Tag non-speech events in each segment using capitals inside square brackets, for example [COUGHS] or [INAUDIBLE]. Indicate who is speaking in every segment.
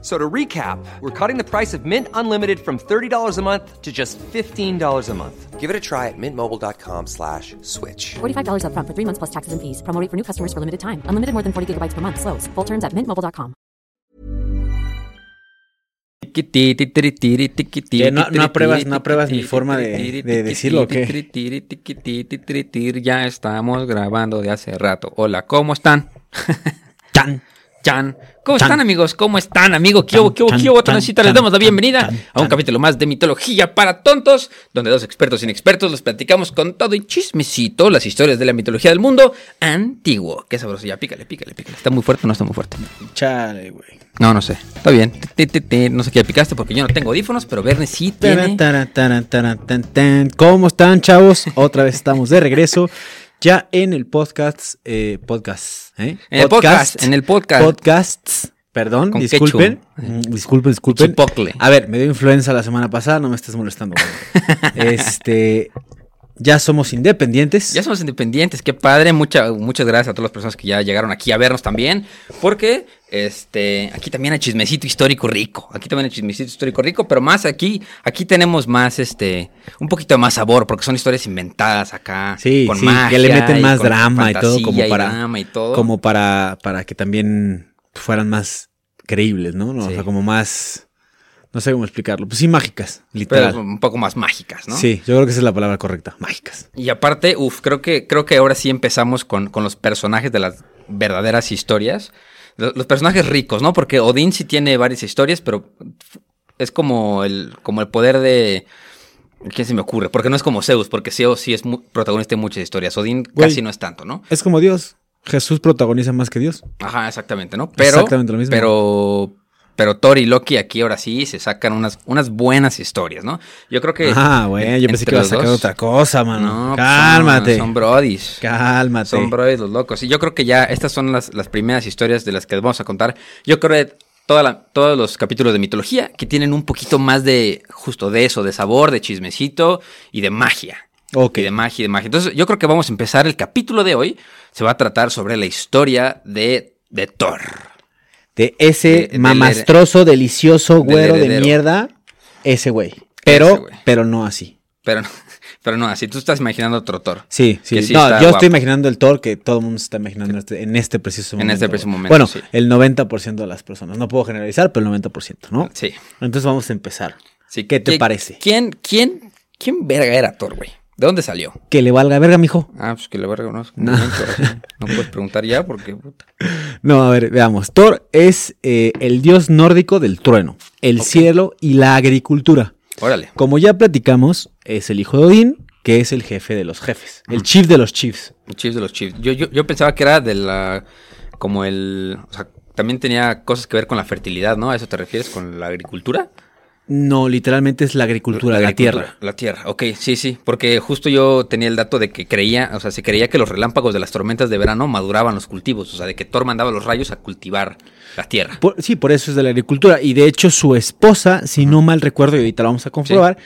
Speaker 1: So to recap, we're cutting the price of Mint Unlimited from $30 a month to just $15 a month. Give it a try at mintmobile.com slash switch.
Speaker 2: $45 upfront for three months plus taxes and fees. Promo rate for new customers for limited time. Unlimited more than 40 gigabytes per month. Slows. Full terms at mintmobile.com.
Speaker 3: Que no, no apruebas, no apruebas mi forma de, de decirlo, ¿o qué?
Speaker 4: Ya estamos grabando de hace rato. Hola, ¿cómo están? [LAUGHS]
Speaker 3: Chan.
Speaker 4: Chan. ¿Cómo
Speaker 3: Chan.
Speaker 4: están, amigos? ¿Cómo están, amigos? ¿Qué hubo, qué hubo, qué hubo? les damos la bienvenida a un capítulo más de mitología para tontos, donde dos expertos inexpertos los platicamos con todo y chismecito las historias de la mitología del mundo antiguo. Qué sabroso, ya pícale, pícale, pícale. ¿Está muy fuerte o no está muy fuerte?
Speaker 3: Chale, güey.
Speaker 4: No, no sé. Está bien. No sé qué picaste porque yo no tengo audífonos, pero Verne sí tiene.
Speaker 3: ¿Cómo están, chavos? Otra vez estamos de regreso. Ya en el podcast. Eh, podcast. ¿eh?
Speaker 4: En el podcast, en el podcast.
Speaker 3: Podcasts. Perdón,
Speaker 4: Con
Speaker 3: disculpen. Mm, Disculpen, disculpen.
Speaker 4: Chipotle.
Speaker 3: A ver, me dio influenza la semana pasada, no me estés molestando. güey. [LAUGHS] este. Ya somos independientes.
Speaker 4: Ya somos independientes, qué padre. Mucha, muchas gracias a todas las personas que ya llegaron aquí a vernos también. Porque este, aquí también hay chismecito histórico rico. Aquí también hay chismecito histórico rico, pero más aquí, aquí tenemos más, este, un poquito más sabor, porque son historias inventadas acá.
Speaker 3: Sí,
Speaker 4: con
Speaker 3: sí,
Speaker 4: magia
Speaker 3: que le meten más drama y todo, como para,
Speaker 4: drama y todo.
Speaker 3: como para, para que también fueran más creíbles, ¿no? O
Speaker 4: Sí.
Speaker 3: sea, como más, no sé cómo explicarlo, pues sí, mágicas,
Speaker 4: pero
Speaker 3: literal.
Speaker 4: un poco más mágicas, ¿no?
Speaker 3: Sí, yo creo que esa es la palabra correcta, mágicas.
Speaker 4: Y aparte, uff, creo que, creo que ahora sí empezamos con, con los personajes de las verdaderas historias. Los, los personajes ricos, ¿no? Porque Odín sí tiene varias historias, pero es como el, como el poder de. ¿Quién se me ocurre? Porque no es como Zeus, porque Zeus sí es protagonista de muchas historias. Odín
Speaker 3: Güey.
Speaker 4: casi no es tanto, ¿no?
Speaker 3: Es como Dios. Jesús protagoniza más que Dios.
Speaker 4: Ajá, exactamente, ¿no? Pero,
Speaker 3: Exactamente lo mismo.
Speaker 4: Pero, pero Thor y Loki aquí ahora sí se sacan unas, unas buenas historias, ¿no? Yo creo que.
Speaker 3: Ah, güey, yo pensé que iba a sacar
Speaker 4: dos-
Speaker 3: otra cosa, mano.
Speaker 4: No, pues
Speaker 3: Cálmate.
Speaker 4: Son, son brodies.
Speaker 3: Cálmate.
Speaker 4: Son brothers los locos. Y yo creo que ya estas son las, las primeras historias de las que vamos a contar. Yo creo que toda la- todos los capítulos de mitología que tienen un poquito más de justo de eso, de sabor, de chismecito y de magia.
Speaker 3: Ok.
Speaker 4: Y de magia y de magia. Entonces yo creo que vamos a empezar el capítulo de hoy. Se va a tratar sobre la historia de, de Thor.
Speaker 3: De ese
Speaker 4: De- del
Speaker 3: mamastroso, delicioso,
Speaker 4: del
Speaker 3: güero de mierda, ese güey. Pero,
Speaker 4: güey.
Speaker 3: pero no así.
Speaker 4: Pero, no- [LAUGHS] pero no, así tú estás imaginando otro Thor.
Speaker 3: Sí, sí. No, yo
Speaker 4: guapo.
Speaker 3: estoy imaginando el Thor que todo el mundo se está imaginando en este, en este preciso
Speaker 4: En
Speaker 3: momento.
Speaker 4: este preciso momento,
Speaker 3: Bueno,
Speaker 4: sí.
Speaker 3: el 90% de las personas. No puedo generalizar, pero el 90%, ¿no?
Speaker 4: Sí.
Speaker 3: Entonces vamos a empezar.
Speaker 4: sí.
Speaker 3: ¿Qué te
Speaker 4: ¿Qui-
Speaker 3: parece?
Speaker 4: ¿Quién, quién, quién verga era Thor, güey? ¿De dónde salió?
Speaker 3: Que le valga verga, mijo.
Speaker 4: Ah, pues que la verga no.
Speaker 3: No.
Speaker 4: No, puedes preguntar ya porque. puta.
Speaker 3: No, a ver, veamos. Thor es eh, el dios nórdico del trueno, el cielo y la agricultura.
Speaker 4: Órale.
Speaker 3: Como ya platicamos, es el hijo de Odín, que es el jefe de los jefes, el chief de los chiefs.
Speaker 4: Chiefs de los Chiefs. Yo, yo, yo pensaba que era de la. Como el. O sea, también tenía cosas que ver con la fertilidad, ¿no? ¿A eso te refieres? ¿Con la agricultura?
Speaker 3: No, literalmente es la agricultura, la,
Speaker 4: agricultura,
Speaker 3: tierra.
Speaker 4: La tierra, ok, sí, sí. Porque justo yo tenía el dato de que creía, o sea, se creía que los relámpagos de las tormentas de verano maduraban los cultivos. O sea, de que Thor mandaba los rayos a cultivar la tierra.
Speaker 3: Por- sí, por eso es de la agricultura. Y de hecho, su esposa, si no mal recuerdo, y ahorita lo vamos a comprobar,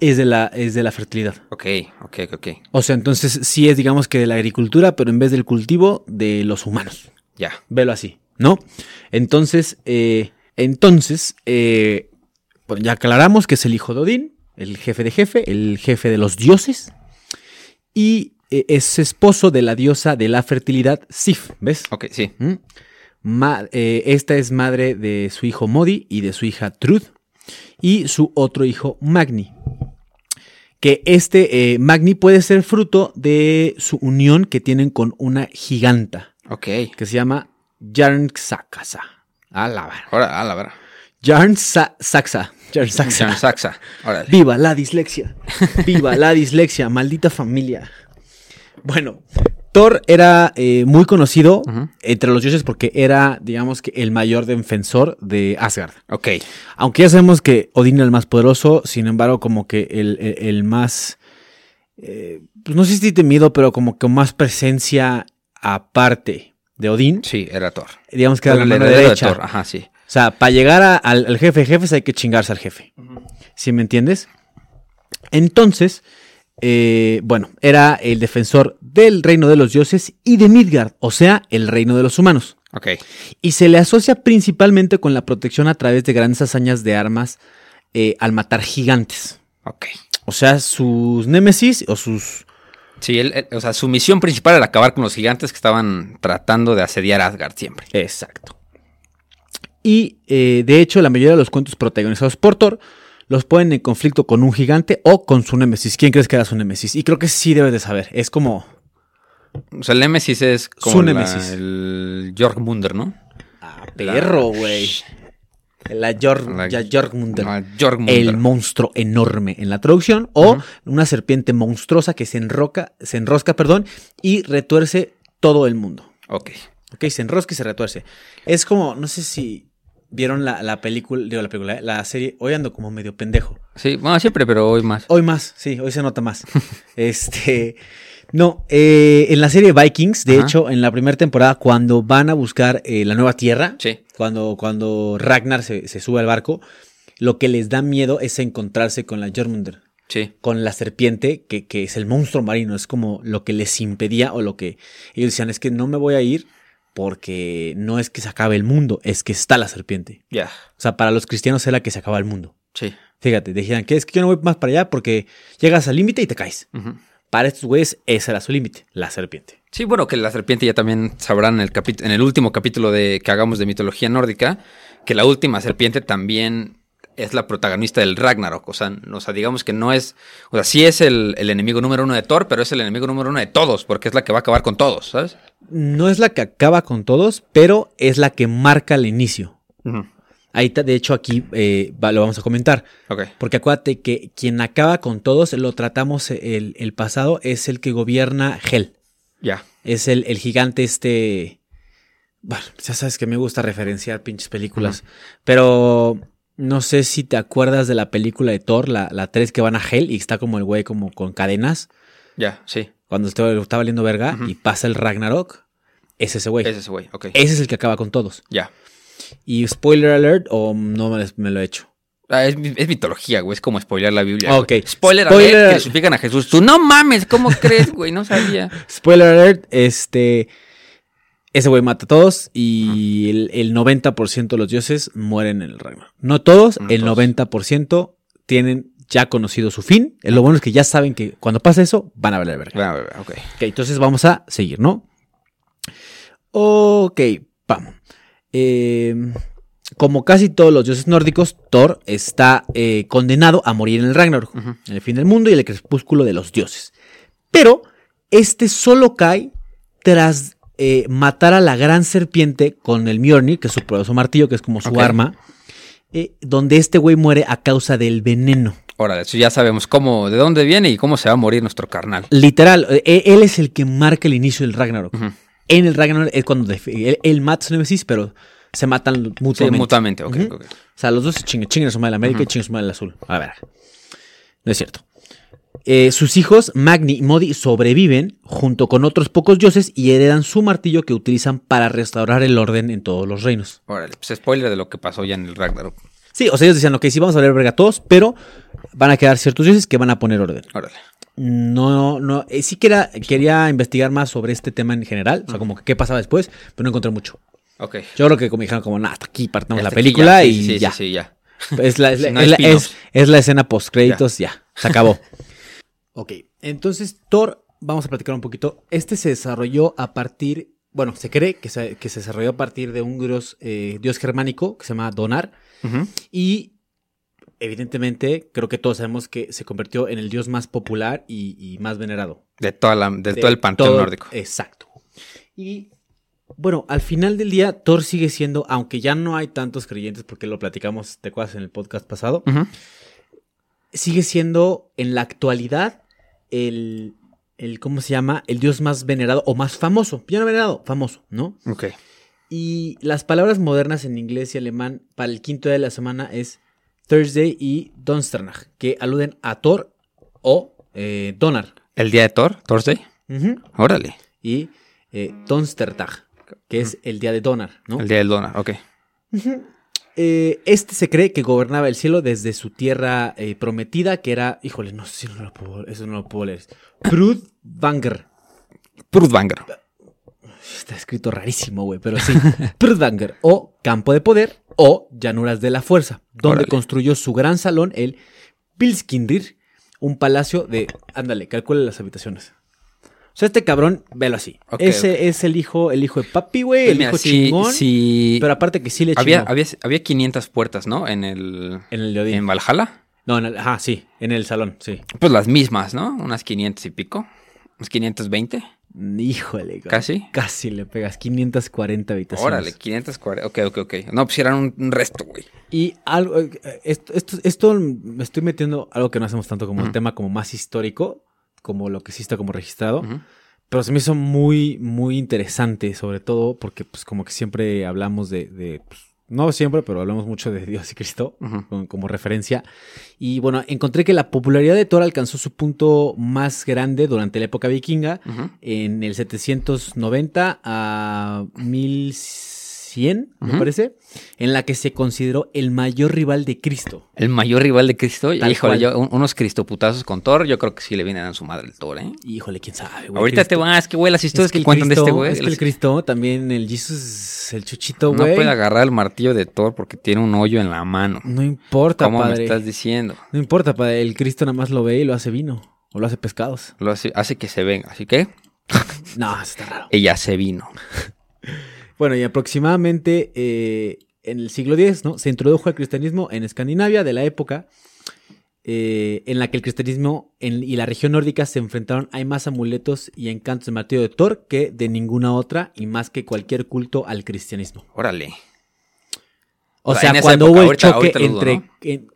Speaker 3: es, de la, es de la fertilidad.
Speaker 4: Ok, ok, ok.
Speaker 3: O sea, entonces sí es, digamos que de la agricultura, pero en vez del cultivo, de los humanos.
Speaker 4: Ya.
Speaker 3: Velo así, ¿no? Entonces, eh, entonces, eh, ya aclaramos que es el hijo de Odín, el jefe de jefe, el jefe de los dioses, y eh, es esposo de la diosa de la fertilidad, Sif, ¿ves?
Speaker 4: Ok, sí.
Speaker 3: ¿Mm? Ma- eh, esta es madre de su hijo Modi y de su hija Trud, y su otro hijo Magni. Que este eh, Magni puede ser fruto de su unión que tienen con una giganta
Speaker 4: Ok.
Speaker 3: que se llama Jarnsaxa. A la.
Speaker 4: Ahora, a la.
Speaker 3: Jarnsaxa. Jarnsaxa.
Speaker 4: Saxa. Órale.
Speaker 3: Viva la dislexia. Viva la dislexia, maldita familia. Bueno, Thor era eh, muy conocido entre los dioses porque era, digamos que, el mayor defensor de Asgard.
Speaker 4: Ok.
Speaker 3: Aunque ya sabemos que Odín era el más poderoso, sin embargo, como que el, el- el más. eh, pues no sé si temido, pero como que más presencia aparte de Odín,
Speaker 4: Sí, era Thor.
Speaker 3: digamos que era la mano
Speaker 4: de
Speaker 3: derecha.
Speaker 4: Thor, Ajá, sí.
Speaker 3: O sea, para llegar a- al, al jefe de jefes hay que chingarse al jefe. ¿Sí me entiendes? Entonces, eh, bueno, era el defensor del reino de los dioses y de Midgard, o sea, el reino de los humanos.
Speaker 4: Ok.
Speaker 3: Y se le asocia principalmente con la protección a través de grandes hazañas de armas eh, al matar gigantes.
Speaker 4: Ok.
Speaker 3: O sea, sus némesis o sus...
Speaker 4: Sí, él- él- o sea, su misión principal era acabar con los gigantes que estaban tratando de asediar Asgard siempre.
Speaker 3: Exacto. Y eh, de hecho, la mayoría de los cuentos protagonizados por Thor los ponen en conflicto con un gigante o con su némesis. ¿Quién crees que era su némesis? Y creo que sí debes de saber. Es como...
Speaker 4: O sea, el Némesis es como
Speaker 3: Su
Speaker 4: la-
Speaker 3: némesis.
Speaker 4: el ¿no?
Speaker 3: Ah, perro, güey. La, Jor
Speaker 4: La-
Speaker 3: Jormungandr. El monstruo enorme en la traducción. O una serpiente monstruosa que se enroca, se enrosca, perdón, y retuerce todo el mundo.
Speaker 4: Ok.
Speaker 3: Ok, se enrosca y se retuerce. Es como, no sé si vieron la, la película, digo la película, eh, la serie. Hoy ando como medio pendejo.
Speaker 4: Sí, bueno, siempre, pero hoy más.
Speaker 3: Hoy más, sí, hoy se nota más. [LAUGHS] este. No, eh, en la serie Vikings, de
Speaker 4: Ajá.
Speaker 3: hecho, en la primera temporada, cuando van a buscar eh, la nueva tierra,
Speaker 4: Sí.
Speaker 3: cuando, cuando Ragnar se, se sube al barco, lo que les da miedo es encontrarse con la Jormungandr,
Speaker 4: Sí.
Speaker 3: con la serpiente, que, que es el monstruo marino, es como lo que les impedía o lo que ellos decían, es que no me voy a ir porque no es que se acabe el mundo, es que está la serpiente.
Speaker 4: Ya.
Speaker 3: O sea, para los cristianos era que se acaba el mundo.
Speaker 4: Sí.
Speaker 3: Fíjate, decían que es que yo no voy más para allá porque llegas al límite y te caes. Para estos güeyes, ese era su límite, la serpiente.
Speaker 4: Sí, bueno, que la serpiente ya también sabrán en el, capítulo, en el último capítulo de que hagamos de mitología nórdica, que la última serpiente también es la protagonista del Ragnarok. O sea, o sea digamos que no es. O sea, sí es el, el enemigo número uno de Thor, pero es el enemigo número uno de todos, porque es la que va a acabar con todos, ¿sabes?
Speaker 3: No es la que acaba con todos, pero es la que marca el inicio. Ahí, ta- de hecho, aquí eh, va- lo vamos a comentar. Porque acuérdate que quien acaba con todos, lo tratamos el, el pasado, es el que gobierna Hel.
Speaker 4: Ya.
Speaker 3: Es el, el gigante este... Bueno, ya sabes que me gusta referenciar pinches películas. Pero no sé si te acuerdas de la película de Thor, la, la 3 que van a Hel y está como el güey como con cadenas.
Speaker 4: Ya, sí.
Speaker 3: Cuando está, valiendo verga y pasa el Ragnarok. Es ese güey.
Speaker 4: Es ese güey. Ok.
Speaker 3: Ese es el que acaba con todos.
Speaker 4: Ya.
Speaker 3: Y spoiler alert, o no me, lo he hecho.
Speaker 4: Ah, es, mi- es mitología, güey. Es como spoilear la Biblia. Güey.
Speaker 3: ok.
Speaker 4: Spoiler,
Speaker 3: Spoiler-
Speaker 4: alert, que crucifican a Jesús. Tú no mames, ¿cómo crees, güey? No sabía. [LAUGHS]
Speaker 3: Spoiler alert, este. Ese güey mata a todos y el, el 90% de los dioses mueren en el Ragnarok. No todos,
Speaker 4: No
Speaker 3: el
Speaker 4: todos.
Speaker 3: 90% tienen ya conocido su fin. Eh, Lo bueno es que ya saben que cuando pasa eso, van a verga.
Speaker 4: Va, va, va, ok.
Speaker 3: Entonces vamos a seguir, ¿no? Ok, vamos. Eh, como casi todos los dioses nórdicos, Thor está eh, condenado a morir en el Ragnarok, en el fin del mundo y el crepúsculo de los dioses. Pero este solo cae tras eh, matar a la gran serpiente con el Mjolnir, que es su poderoso martillo, que es como su arma, eh, donde este güey muere a causa del veneno.
Speaker 4: Órale, eso ya sabemos cómo, de dónde viene y cómo se va a morir nuestro carnal.
Speaker 3: Literal, eh, él es el que marca el inicio del Ragnarok. En el Ragnarok es cuando él, él mata a su Nemesis, pero se matan
Speaker 4: Sí,
Speaker 3: mutuamente.
Speaker 4: mutuamente, ok,
Speaker 3: Ujú.
Speaker 4: ok.
Speaker 3: O sea, los dos se chingan, chingan a su madre el América y
Speaker 4: Ujú.
Speaker 3: chingan a su madre el azul. A ver. No es cierto. Eh, sus hijos, Magni y Modi, sobreviven junto con otros pocos dioses y heredan su martillo que utilizan para restaurar el orden en todos los reinos.
Speaker 4: Órale, pues spoiler de lo que pasó ya en el Ragnarok.
Speaker 3: Sí, o sea, ellos decían, ok, sí vamos a ver verga a todos, pero van a quedar ciertos dioses que van a poner orden.
Speaker 4: Órale.
Speaker 3: No, no, eh, sí quería, quería investigar más sobre este tema en general, o sea, como que qué pasaba después, pero no encontré mucho.
Speaker 4: Ok.
Speaker 3: Yo creo que como dijeron, como, nada, hasta aquí partamos la
Speaker 4: aquí
Speaker 3: película
Speaker 4: ya, sí,
Speaker 3: y
Speaker 4: sí, sí,
Speaker 3: ya.
Speaker 4: Sí, ya.
Speaker 3: Es la, [LAUGHS]
Speaker 4: no
Speaker 3: es- es la escena post créditos, ya. se acabó. [LAUGHS] ok, entonces Thor, vamos a platicar un poquito. Este se desarrolló a partir, bueno, se cree que se, que se desarrolló a partir de un dios, eh, dios germánico que se llama Donar y evidentemente creo que todos sabemos que se convirtió en el dios más popular y, y más venerado.
Speaker 4: De, toda la, de,
Speaker 3: de
Speaker 4: todo el panteón
Speaker 3: todo-
Speaker 4: nórdico.
Speaker 3: Exacto. Y bueno, al final del día, Thor sigue siendo, aunque ya no hay tantos creyentes, porque lo platicamos, ¿te acuerdas en el podcast pasado? Sigue siendo en la actualidad el, el, ¿cómo se llama? El dios más venerado o más famoso. Ya no venerado, famoso, ¿no?
Speaker 4: Ok.
Speaker 3: Y las palabras modernas en inglés y alemán para el quinto día de la semana es Thursday y Donsternach, que aluden a Thor o eh, Donar.
Speaker 4: ¿El día de Thor? ¿Thursday? Órale.
Speaker 3: Y eh, Donstertag. que es el día de Donar, ¿no?
Speaker 4: El día del dólar, ok.
Speaker 3: Eh, este se cree que gobernaba el cielo desde su tierra eh, prometida, que era, híjole, no sé si no lo puedo, eso no lo puedo leer. Prudvanger.
Speaker 4: Prudvanger.
Speaker 3: Está escrito rarísimo, güey, pero sí. [LAUGHS] Prudvanger, o campo de poder, o llanuras de la fuerza, donde
Speaker 4: Órale.
Speaker 3: construyó su gran salón, el Pilskindir, un palacio de, ándale, calcula las habitaciones. O sea, este cabrón, velo así. Ese es el hijo, el hijo de papi, güey,
Speaker 4: Pues
Speaker 3: el
Speaker 4: mira,
Speaker 3: hijo chingón. Pero aparte que sí le
Speaker 4: había,
Speaker 3: chingó.
Speaker 4: había, había 500 puertas, ¿no? En el...
Speaker 3: En el de Odín.
Speaker 4: En Valhalla.
Speaker 3: No, en el- ajá, sí, en el salón, sí.
Speaker 4: Pues las mismas, ¿no? Unas 500 y pico. Unas 520.
Speaker 3: Híjole, güey.
Speaker 4: ¿Casi?
Speaker 3: Casi le pegas 540 habitaciones.
Speaker 4: Órale, 540. Ok, ok, ok. No, pues eran un, un resto, güey.
Speaker 3: Y algo, eh, esto, esto, esto me estoy metiendo algo que no hacemos tanto como un tema como más histórico, como lo que sí está como registrado, pero se me hizo muy, muy interesante, sobre todo porque pues como que siempre hablamos de, de, pues, no siempre, pero hablamos mucho de Dios y Cristo como referencia. Y bueno, encontré que la popularidad de Thor alcanzó su punto más grande durante la época vikinga, en el 790 a 1100, me
Speaker 4: Ujú.
Speaker 3: parece, en la que se consideró el mayor rival de Cristo.
Speaker 4: El mayor rival de Cristo.
Speaker 3: Tal
Speaker 4: Híjole, yo, un- unos cristoputazos con Thor, yo creo que sí le vienen a su madre el Thor, ¿eh?
Speaker 3: Híjole, quién sabe, güey.
Speaker 4: Ahorita te
Speaker 3: Cristo.
Speaker 4: vas, que güey, las historias
Speaker 3: Es
Speaker 4: que,
Speaker 3: el
Speaker 4: cuentan de este
Speaker 3: Cristo-
Speaker 4: güey.
Speaker 3: Es que el Cristo también, el Jesus, el chuchito,
Speaker 4: no
Speaker 3: güey.
Speaker 4: puede agarrar el martillo de Thor porque tiene un hoyo en la mano.
Speaker 3: No importa,
Speaker 4: ¿Cómo
Speaker 3: padre.
Speaker 4: me estás diciendo?
Speaker 3: No importa, padre. El Cristo nada más lo ve y lo hace vino. O lo hace pescados.
Speaker 4: Lo hace, hace que se venga. Así que
Speaker 3: No, está raro. [LAUGHS]
Speaker 4: ella se vino. [LAUGHS]
Speaker 3: Bueno, y aproximadamente eh, en el siglo X, ¿no? Se introdujo el cristianismo en Escandinavia de la época eh, en la que el cristianismo en- y la región nórdica se enfrentaron. Hay más amuletos y encantos de martillo de Thor que de ninguna otra y más que cualquier culto al cristianismo.
Speaker 4: Órale.
Speaker 3: O
Speaker 4: O sea,
Speaker 3: cuando
Speaker 4: época,
Speaker 3: hubo el choque
Speaker 4: ahorita lo dudo,
Speaker 3: entre...
Speaker 4: ¿no?
Speaker 3: en-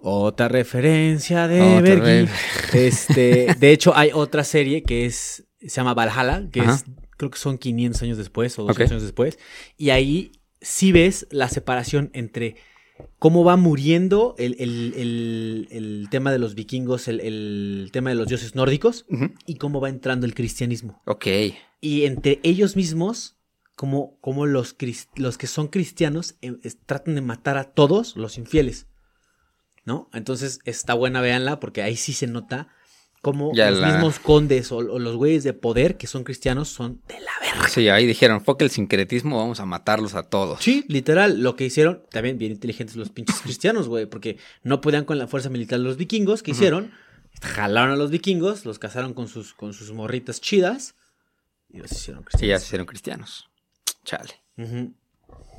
Speaker 3: Otra referencia de
Speaker 4: ref-
Speaker 3: Este, de hecho, hay otra serie que es se llama Valhalla, que
Speaker 4: Ajá.
Speaker 3: es creo que son 500 años después o 200
Speaker 4: Ok.
Speaker 3: años después, y ahí sí ves la separación entre cómo va muriendo el, el- el- el tema de los vikingos, el, el tema de los dioses nórdicos, y cómo va entrando el cristianismo.
Speaker 4: Ok.
Speaker 3: Y entre ellos mismos, como los, los que son cristianos eh, tratan de matar a todos los infieles. ¿No? Entonces está buena, véanla, porque ahí sí se nota cómo
Speaker 4: Ya
Speaker 3: los
Speaker 4: la-
Speaker 3: mismos condes o, o los güeyes de poder que son cristianos son de la verga.
Speaker 4: Sí, ahí dijeron, fuck el sincretismo, vamos a matarlos a todos.
Speaker 3: Sí, literal, lo que hicieron, también bien inteligentes los pinches cristianos, güey, porque no podían con la fuerza militar los vikingos, ¿qué hicieron? Jalaron a los vikingos, los casaron con sus, con sus morritas chidas y los hicieron
Speaker 4: Sí, ya
Speaker 3: cristianos.
Speaker 4: se hicieron cristianos. Chale,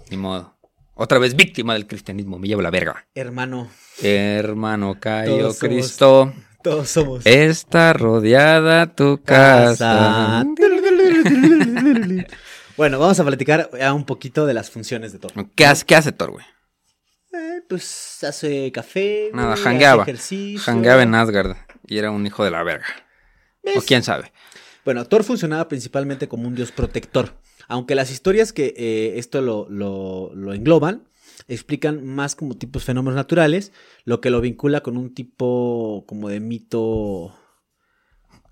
Speaker 4: ni modo. Otra vez víctima del cristianismo, me llevo la verga.
Speaker 3: Hermano,
Speaker 4: Hermano
Speaker 3: somos-
Speaker 4: Cristo,
Speaker 3: todos somos
Speaker 4: está rodeada tu casa.
Speaker 3: bueno, vamos a platicar ya un poquito de las funciones de Thor.
Speaker 4: ¿Qué hace, qué hace Thor, güey?
Speaker 3: Eh, pues hace café,
Speaker 4: Nada,
Speaker 3: güey,
Speaker 4: jangueaba.
Speaker 3: hace ejercicio.
Speaker 4: Jangueaba en Asgard y era un hijo de la verga. O quién sabe.
Speaker 3: Bueno, Thor funcionaba principalmente como un dios protector. Aunque las historias que eh, esto lo, lo- lo engloban explican más como tipos fenómenos naturales, lo que lo vincula con un tipo como de mito,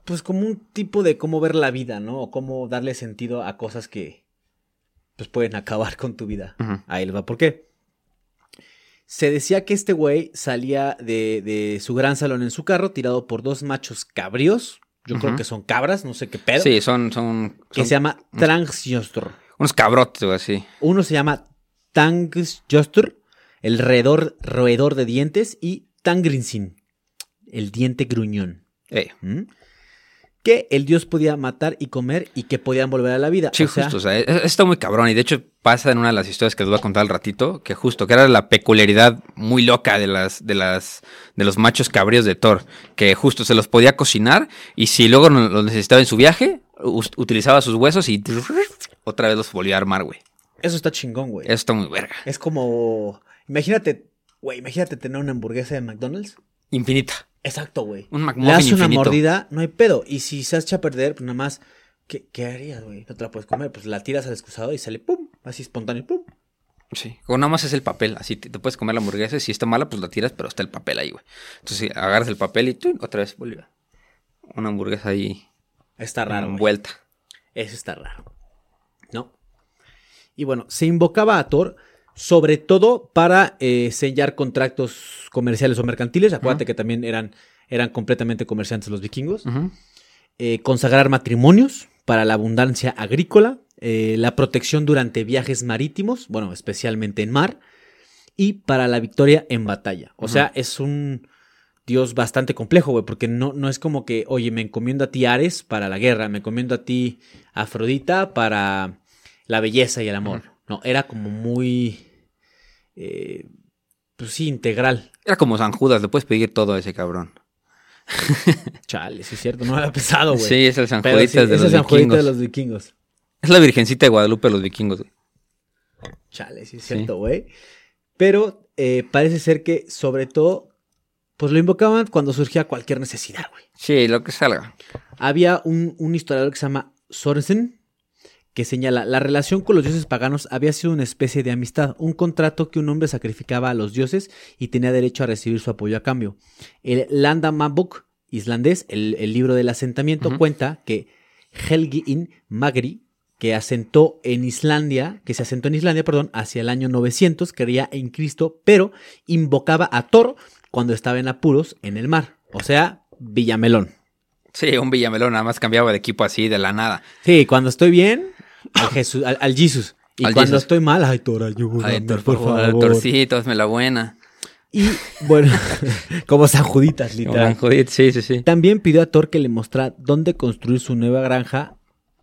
Speaker 3: pues como un tipo de cómo ver la vida, ¿no? O cómo darle sentido a cosas que pues pueden acabar con tu vida.
Speaker 4: Ujú.
Speaker 3: Ahí les va por qué. Se decía que este güey salía de, de su gran salón en su carro tirado por dos machos cabrios. Yo creo que son cabras, no sé qué pedo.
Speaker 4: Sí, son, son,
Speaker 3: que
Speaker 4: son
Speaker 3: se llama Trangsjostr.
Speaker 4: unos cabrotes, así.
Speaker 3: Uno se llama Tangsjostr, el roedor, roedor de dientes, y Tangrinsin, el diente gruñón.
Speaker 4: Eh,
Speaker 3: ¿Mm? Que el dios podía matar y comer y que podían volver a la vida.
Speaker 4: Sí,
Speaker 3: o sea,
Speaker 4: justo, o sea, e- está muy cabrón. Y de hecho pasa en una de las historias que les voy a contar al ratito, que justo, que era la peculiaridad muy loca de las, de las, de los machos cabríos de Thor, que justo se los podía cocinar y si luego los necesitaba en su viaje, utilizaba sus huesos y otra vez los volvía a armar, güey.
Speaker 3: Eso está chingón, güey.
Speaker 4: Eso está muy verga.
Speaker 3: Es como. Imagínate, güey, imagínate tener una hamburguesa de McDonald's.
Speaker 4: Infinita.
Speaker 3: Exacto, güey.
Speaker 4: Un
Speaker 3: Le
Speaker 4: McMuffin
Speaker 3: das una
Speaker 4: infinito.
Speaker 3: mordida, no hay pedo. Y si se echa a perder, pues nada más. ¿Qué, qué harías, güey? No te la puedes comer. Pues la tiras al excusado y sale pum, así espontáneo, pum.
Speaker 4: Sí, o nada más es el papel, así te, te puedes comer la hamburguesa y si está mala, pues la tiras, pero está el papel ahí, güey. Entonces agarras el papel y ¡tum! otra vez vuelve. Una hamburguesa ahí
Speaker 3: Está raro. güey.
Speaker 4: envuelta.
Speaker 3: Eso está raro. Y bueno, se invocaba a Thor sobre todo para eh, sellar contratos comerciales o mercantiles. Acuérdate que también eran, eran completamente comerciantes los vikingos. Eh, consagrar matrimonios para la abundancia agrícola, eh, la protección durante viajes marítimos, bueno, especialmente en mar, y para la victoria en batalla. O sea, es un dios bastante complejo, güey, porque no, no es como que, oye, me encomiendo a ti Ares para la guerra, me encomiendo a ti Afrodita para la belleza y el amor. No, era como muy. Eh, pues sí, integral.
Speaker 4: Era como San Judas, le puedes pedir todo a ese cabrón. [LAUGHS]
Speaker 3: Chale, sí es cierto, no era pesado, güey.
Speaker 4: Sí, es el San Juditas
Speaker 3: sí,
Speaker 4: de
Speaker 3: es
Speaker 4: los
Speaker 3: el San
Speaker 4: vikingos.
Speaker 3: de los vikingos.
Speaker 4: Es la Virgencita de Guadalupe de los vikingos. güey.
Speaker 3: Chale, sí es
Speaker 4: Sí.
Speaker 3: cierto, güey. Pero eh, parece ser que, sobre todo, pues lo invocaban cuando surgía cualquier necesidad, güey.
Speaker 4: Sí, lo que salga.
Speaker 3: Había un, un historiador que se llama Sorensen que señala, la relación con los dioses paganos había sido una especie de amistad, un contrato que un hombre sacrificaba a los dioses y tenía derecho a recibir su apoyo a cambio. El Landamabok islandés, el, el libro del asentamiento, cuenta que Helgi in Magri, que asentó en Islandia, que se asentó en Islandia, perdón, hacia el año 900, creía en Cristo, pero invocaba a Thor cuando estaba en apuros en el mar. O sea, Villamelón.
Speaker 4: Sí, un Villamelón nada más cambiaba de equipo así de la nada.
Speaker 3: Sí, cuando estoy bien, al Jesús, al, al Jesus. Y
Speaker 4: Al
Speaker 3: cuando
Speaker 4: Jesus.
Speaker 3: estoy mal, ay, Thor, ayúdame,
Speaker 4: Ay,
Speaker 3: por
Speaker 4: favor,
Speaker 3: favor.
Speaker 4: Torcito, hazme la buena.
Speaker 3: Y bueno, [LAUGHS] como San Juditas,
Speaker 4: Como
Speaker 3: literal.
Speaker 4: San Judith, sí, sí, sí.
Speaker 3: También pidió a Thor que le mostrara dónde construir su nueva granja,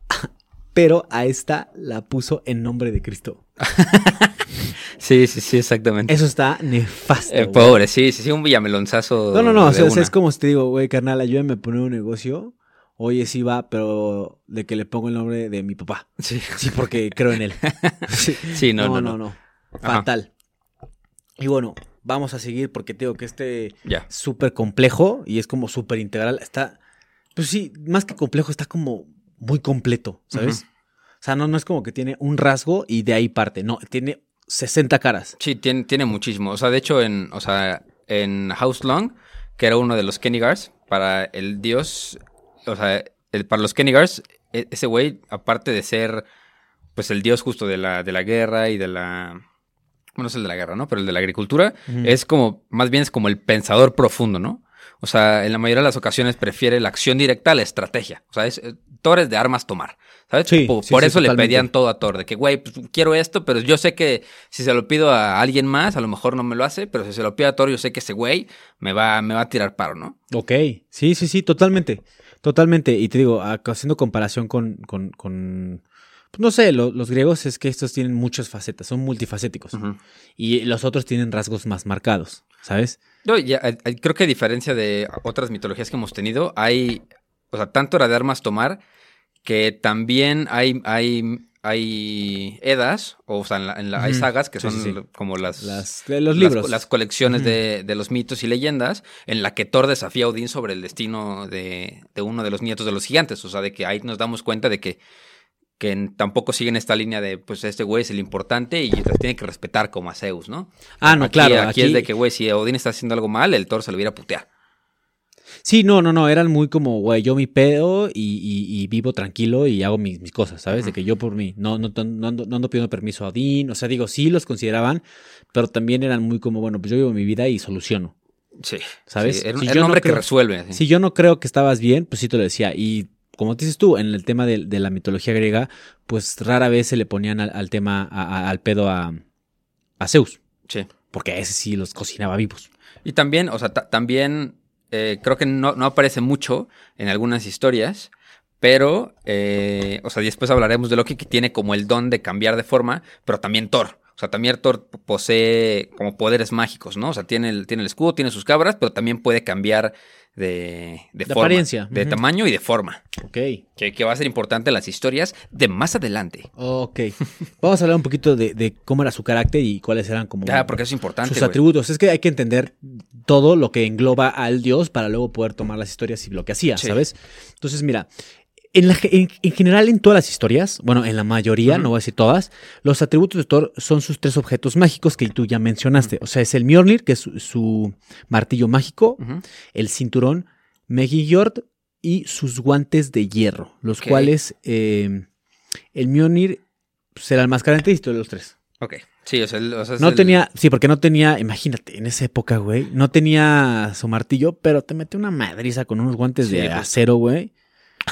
Speaker 3: [LAUGHS] pero a esta la puso en nombre de Cristo. [LAUGHS]
Speaker 4: Sí, sí, sí, exactamente.
Speaker 3: Eso está nefasto.
Speaker 4: Eh, pobre, sí, sí, sí, un Villamelonzazo.
Speaker 3: No, no, no, o sea,
Speaker 4: una.
Speaker 3: es como si te digo, güey, carnal, ayúdame a poner un negocio. Oye, sí va, pero de que le pongo el nombre de mi papá.
Speaker 4: Sí.
Speaker 3: Sí, porque creo en él. [LAUGHS] Sí,
Speaker 4: Sí, no, no,
Speaker 3: no,
Speaker 4: no. Ajá.
Speaker 3: Fatal. Y bueno, vamos a seguir porque te digo que este es súper complejo y es como súper integral. Está, pues sí, más que complejo, está como muy completo, ¿sabes? O sea, no, no es como que tiene un rasgo y de ahí parte. No, tiene 60 caras.
Speaker 4: Sí, tiene, tiene muchísimo. O sea, de hecho, en, o sea, en House Long, que era uno de los Kennigars, para el dios, o sea, el- para los Kennigars, e- ese güey, aparte de ser, pues, el dios justo de la, de la guerra y de la... Bueno, no es el de la guerra, ¿no? Pero el de la agricultura, es como, más bien es como el pensador profundo, ¿no? O sea, en la mayoría de las ocasiones prefiere la acción directa a la estrategia. O sea, es, eh, Thor es de armas tomar. ¿Sabes?
Speaker 3: Sí,
Speaker 4: por
Speaker 3: sí,
Speaker 4: por
Speaker 3: sí,
Speaker 4: eso le pedían todo a Thor. De que, güey, pues, quiero esto, pero yo sé que si se lo pido a alguien más, a lo mejor no me lo hace. Pero si se lo pido a Thor, yo sé que ese güey me va, me va a tirar paro, ¿no?
Speaker 3: Ok, sí, sí, sí, totalmente. Totalmente. Y te digo, ac- haciendo comparación con, con, con pues no sé, lo- los griegos es que estos tienen muchas facetas, son multifacéticos. Y los otros tienen rasgos más marcados, ¿sabes?
Speaker 4: Yo ya, eh, eh, creo que a diferencia de otras mitologías que hemos tenido, hay, o sea, tanto era de armas tomar que también hay, hay, hay edas, o sea, en la- en la- hay sagas que
Speaker 3: Sí,
Speaker 4: son
Speaker 3: sí,
Speaker 4: como las,
Speaker 3: Las, los libros.
Speaker 4: las colecciones de, de los mitos y leyendas, en la que Thor desafía a Odín sobre el destino de, de uno de los nietos de los gigantes. O sea, de que ahí nos damos cuenta de que, que tampoco siguen esta línea de, pues, este güey es el importante y las tiene que respetar como a Zeus, ¿no?
Speaker 3: Ah, no,
Speaker 4: Aquí-
Speaker 3: claro.
Speaker 4: Aquí,
Speaker 3: Aquí,
Speaker 4: es de que, güey, si Odín está haciendo algo mal, el Thor se lo viera a putear.
Speaker 3: Sí, no, no, no. Eran muy como, güey, yo mi pedo y, y- y vivo tranquilo y hago mis, mis cosas, ¿sabes? De que yo por mí no, no, no, ando, no ando pidiendo permiso a Odín. O sea, digo, sí los consideraban, pero también eran muy como, bueno, pues yo vivo mi vida y soluciono.
Speaker 4: Sí.
Speaker 3: ¿Sabes?
Speaker 4: Sí, era,
Speaker 3: Si
Speaker 4: era
Speaker 3: yo
Speaker 4: un
Speaker 3: no
Speaker 4: hombre que resuelve.
Speaker 3: Si yo no creo que estabas bien, pues sí te lo decía. Y como dices tú, en el tema de, de la mitología griega, pues rara vez se le ponían al, al tema, a- a- al pedo a, a Zeus.
Speaker 4: Sí.
Speaker 3: Porque a ese sí los cocinaba vivos.
Speaker 4: Y también, o sea, ta- también eh, creo que no, no aparece mucho en algunas historias, pero, eh, o sea, después hablaremos de Loki que tiene como el don de cambiar de forma, pero también Thor. O sea, también Thor posee como poderes mágicos, ¿no? O sea, tiene el, tiene el escudo, tiene sus cabras, pero también puede cambiar de, de,
Speaker 3: De
Speaker 4: forma,
Speaker 3: apariencia,
Speaker 4: de tamaño y de forma,
Speaker 3: Ok.
Speaker 4: que, que va a ser importante en las historias de más adelante.
Speaker 3: Ok. Vamos a hablar un poquito de, de cómo era su carácter y cuáles eran como
Speaker 4: Ah, porque es importante.
Speaker 3: sus atributos. Es que hay que entender todo lo que engloba al dios para luego poder tomar las historias y lo que hacía,
Speaker 4: Sí.
Speaker 3: ¿sabes? Entonces, mira, en, la en- en general en todas las historias, bueno, en la mayoría, no voy a decir todas, los atributos de Thor son sus tres objetos mágicos que tú ya mencionaste. O sea, es el Mjolnir, que es su, su martillo mágico, el cinturón Megillord y sus guantes de hierro, los cuales eh, el Mjolnir era el más característico de los tres.
Speaker 4: Ok. Sí, o sea, el- o sea, es
Speaker 3: No
Speaker 4: el-
Speaker 3: tenía, sí, porque no tenía, imagínate, en esa época, güey, no tenía su martillo, pero te metió una madriza con unos guantes
Speaker 4: Sí,
Speaker 3: de
Speaker 4: pues.
Speaker 3: acero, güey.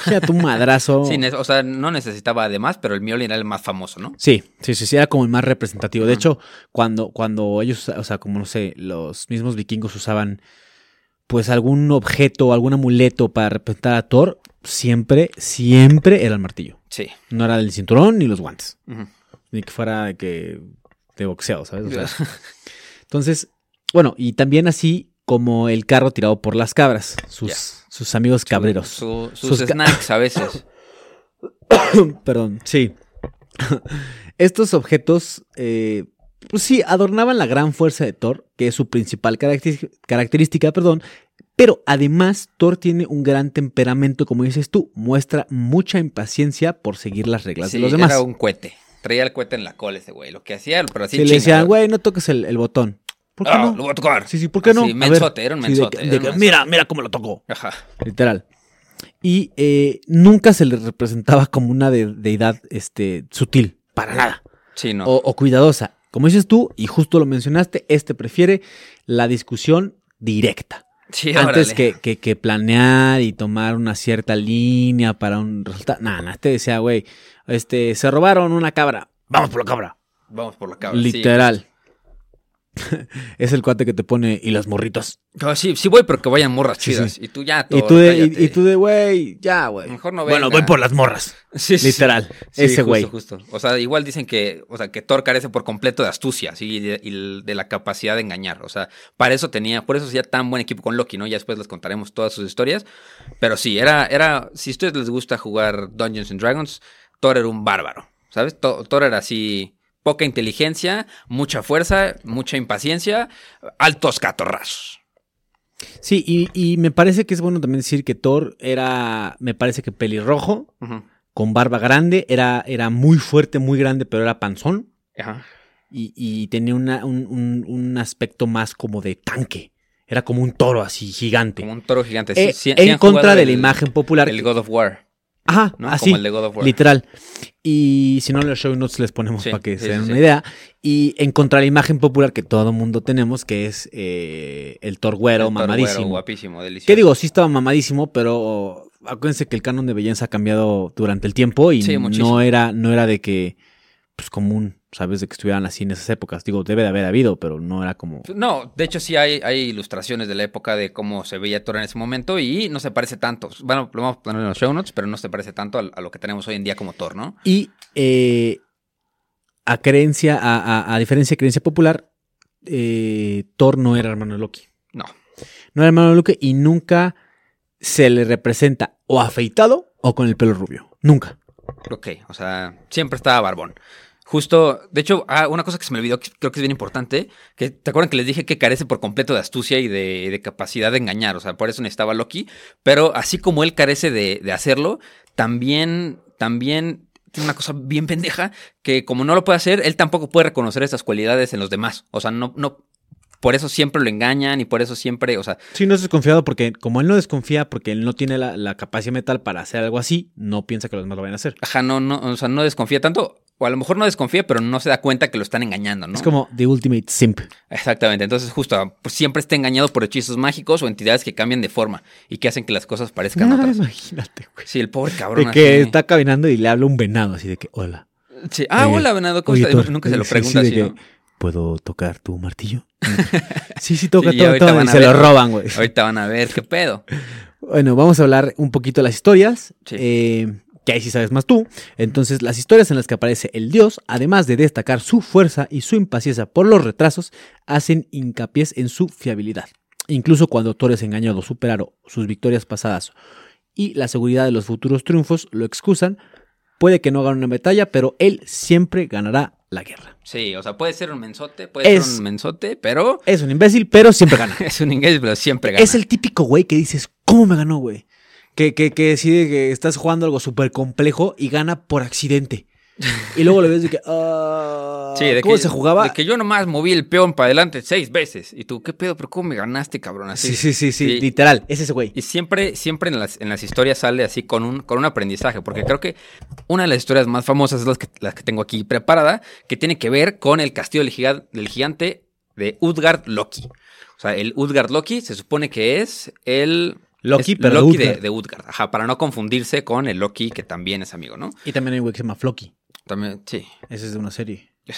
Speaker 3: Sea, tu madrazo.
Speaker 4: Sí, o sea, no necesitaba además, pero el Mjolnir era el más famoso, ¿no?
Speaker 3: Sí, sí, sí, sí, era como el más representativo. De hecho, cuando, cuando ellos, o sea, como no sé, los mismos vikingos usaban, pues algún objeto, algún amuleto para representar a Thor, siempre, siempre era el martillo.
Speaker 4: Sí.
Speaker 3: No era el cinturón ni los guantes. Ni que fuera de que de boxeo, ¿sabes? O sea, [LAUGHS] entonces, bueno, y también así como el carro tirado por las cabras, sus, sus amigos cabreros.
Speaker 4: Su- sus
Speaker 3: Sus ca-
Speaker 4: snacks a veces. [COUGHS] [COUGHS]
Speaker 3: Perdón, sí. [COUGHS] Estos objetos, eh, pues sí, adornaban la gran fuerza de Thor, que es su principal característica, perdón, pero además Thor tiene un gran temperamento, como dices tú, muestra mucha impaciencia por seguir las reglas
Speaker 4: Sí,
Speaker 3: de los demás.
Speaker 4: era un cohete. Traía el cohete en la cola ese güey. Lo que hacía, pero así
Speaker 3: le decían, güey, no toques el, el botón. ¿Por qué
Speaker 4: Ah,
Speaker 3: no?
Speaker 4: lo voy a tocar.
Speaker 3: Sí, sí, ¿por qué no? A ver.
Speaker 4: mensote, era un
Speaker 3: Sí, de
Speaker 4: mensote. era
Speaker 3: de
Speaker 4: un mensote.
Speaker 3: mira, mira cómo lo tocó.
Speaker 4: Ajá.
Speaker 3: Literal. Y eh, nunca se le representaba como una de- deidad este, sutil, para nada.
Speaker 4: Sí, no.
Speaker 3: O, o cuidadosa. Como dices tú, y justo lo mencionaste, este prefiere la discusión directa.
Speaker 4: sí,
Speaker 3: Antes que, que- que planear y tomar una cierta línea para un resultado. Nada, nada, este decía, güey, este, se robaron una cabra. Vamos por la cabra.
Speaker 4: Vamos por la cabra. sí. [LAUGHS]
Speaker 3: Es el cuate que te pone y los morritos.
Speaker 4: Ah, sí, sí voy, pero que vayan morras chidas.
Speaker 3: sí.
Speaker 4: Y tú ya,
Speaker 3: Y
Speaker 4: todo,
Speaker 3: tú de, y, y tú de, güey, ya, güey.
Speaker 4: Mejor no
Speaker 3: Bueno, voy por las morras. [LAUGHS]
Speaker 4: Sí,
Speaker 3: Literal. ese
Speaker 4: justo,
Speaker 3: güey.
Speaker 4: justo. O sea, igual dicen que, o sea, que Thor carece por completo de astucia, sí, y de, y de la capacidad de engañar. O sea, para eso tenía, por eso hacía tan buen equipo con Loki, ¿no? Ya después les contaremos todas sus historias. Pero sí, era, era, si a ustedes les gusta jugar Dungeons and Dragons, Thor era un bárbaro, ¿sabes? Thor era así, poca inteligencia, mucha fuerza, mucha impaciencia, altos catorrazos.
Speaker 3: Sí, y, y me parece que es bueno también decir que Thor era, me parece que pelirrojo, con barba grande, era, era muy fuerte, muy grande, pero era panzón.
Speaker 4: Ajá.
Speaker 3: Y, y tenía una- un, un- un aspecto más como de tanque. Era como un toro así, gigante.
Speaker 4: Como un toro gigante.
Speaker 3: Eh,
Speaker 4: Sí,
Speaker 3: en contra de la
Speaker 4: el-
Speaker 3: imagen popular.
Speaker 4: El God of War,
Speaker 3: Ajá,
Speaker 4: ¿no?
Speaker 3: así.
Speaker 4: Como el de God of War.
Speaker 3: Literal. Y si no, en los show notes les ponemos
Speaker 4: Sí,
Speaker 3: para que
Speaker 4: sí,
Speaker 3: se den
Speaker 4: sí,
Speaker 3: una idea. Y en contra de la imagen popular que todo mundo tenemos, que es eh, el güero, mamadísimo.
Speaker 4: guapísimo, delicioso.
Speaker 3: ¿Qué digo? Sí estaba mamadísimo, pero acuérdense que el canon de belleza ha cambiado durante el tiempo y no era, no era de que, pues común, ¿sabes? De que estuvieran así en esas épocas. Digo, debe de haber habido, pero no era como...
Speaker 4: No, de hecho sí hay, hay ilustraciones de la época de cómo se veía Thor en ese momento y no se parece tanto. Bueno, lo vamos a poner en los show notes, pero no se parece tanto a, a lo que tenemos hoy en día como Thor, ¿no?
Speaker 3: Y eh, a creencia, a, a- a diferencia de creencia popular, eh, Thor no era hermano de Loki.
Speaker 4: No.
Speaker 3: No era hermano de Loki y nunca se le representa o afeitado o con el pelo rubio. Nunca.
Speaker 4: Ok, o sea, siempre estaba barbón. Justo, de hecho, ah, una cosa que se me olvidó, que creo que es bien importante, que te acuerdan que les dije que carece por completo de astucia y de, de capacidad de engañar, o sea, por eso necesitaba Loki, pero así como él carece de, de hacerlo, también, también tiene una cosa bien pendeja, que como no lo puede hacer, él tampoco puede reconocer esas cualidades en los demás, o sea, no, no, por eso siempre lo engañan y por eso siempre, o sea,
Speaker 3: Sí, no es desconfiado porque como él no desconfía porque él no tiene la, la capacidad mental para hacer algo así, no piensa que los demás lo vayan a hacer.
Speaker 4: ajá, no, no, o sea, no desconfía tanto, o a lo mejor no desconfía, pero no se da cuenta que lo están engañando, ¿no?
Speaker 3: Es como The Ultimate Simp.
Speaker 4: Exactamente, entonces justo pues, siempre está engañado por hechizos mágicos o entidades que cambian de forma y que hacen que las cosas parezcan otras.
Speaker 3: imagínate, güey.
Speaker 4: Sí, el pobre cabrón.
Speaker 3: De que
Speaker 4: así.
Speaker 3: está caminando y le habla un venado así de que, hola.
Speaker 4: Sí. Ah, hola, venado, ¿cómo
Speaker 3: Oye? Thor,
Speaker 4: Nunca se lo
Speaker 3: sí, sí,
Speaker 4: pregunta
Speaker 3: de
Speaker 4: así,
Speaker 3: que,
Speaker 4: ¿no?
Speaker 3: ¿Puedo tocar tu martillo? [LAUGHS] sí, sí, toca,
Speaker 4: Sí, Y a
Speaker 3: se
Speaker 4: ver.
Speaker 3: lo roban, güey.
Speaker 4: Ahorita van a ver qué pedo.
Speaker 3: Bueno, vamos a hablar un poquito de las historias.
Speaker 4: Sí.
Speaker 3: eh, que ahí sí sabes más tú. Entonces, las historias en las que aparece el dios, además de destacar su fuerza y su impaciencia por los retrasos, hacen hincapié en su fiabilidad. Incluso cuando Thor es engañado, superaron sus victorias pasadas y la seguridad de los futuros triunfos lo excusan, puede que no gane una batalla, pero él siempre ganará la guerra.
Speaker 4: Sí, o sea, puede ser un mensote, puede
Speaker 3: Es-
Speaker 4: ser un mensote, pero
Speaker 3: Es un imbécil, pero siempre gana. [LAUGHS]
Speaker 4: es un inglés, pero siempre gana.
Speaker 3: Es el típico güey que dices, ¿cómo me ganó, güey? Que, que, que decide que estás jugando algo súper complejo y gana por accidente. Y luego le ves de que, ah,
Speaker 4: Sí, de
Speaker 3: ¿cómo
Speaker 4: que,
Speaker 3: se jugaba?
Speaker 4: De que yo nomás moví el peón para adelante seis veces. Y tú, ¿qué pedo? ¿Pero cómo me ganaste, cabrón? Así.
Speaker 3: Sí, sí, sí, sí, literal, es ese güey.
Speaker 4: Y siempre, siempre en las, en las historias sale así con un, con un aprendizaje, porque creo que una de las historias más famosas es las que, las que tengo aquí preparada, que tiene que ver con el castillo del, giga- del gigante de Utgard Loki. O sea, el Utgard Loki se supone que es el...
Speaker 3: Loki,
Speaker 4: es
Speaker 3: pero
Speaker 4: Loki de,
Speaker 3: Utgard.
Speaker 4: de Utgard. Ajá, para no confundirse con el Loki que también es amigo, ¿no?
Speaker 3: Y también hay un güey que se llama Floki.
Speaker 4: También, sí.
Speaker 3: Ese es de una serie. [LAUGHS]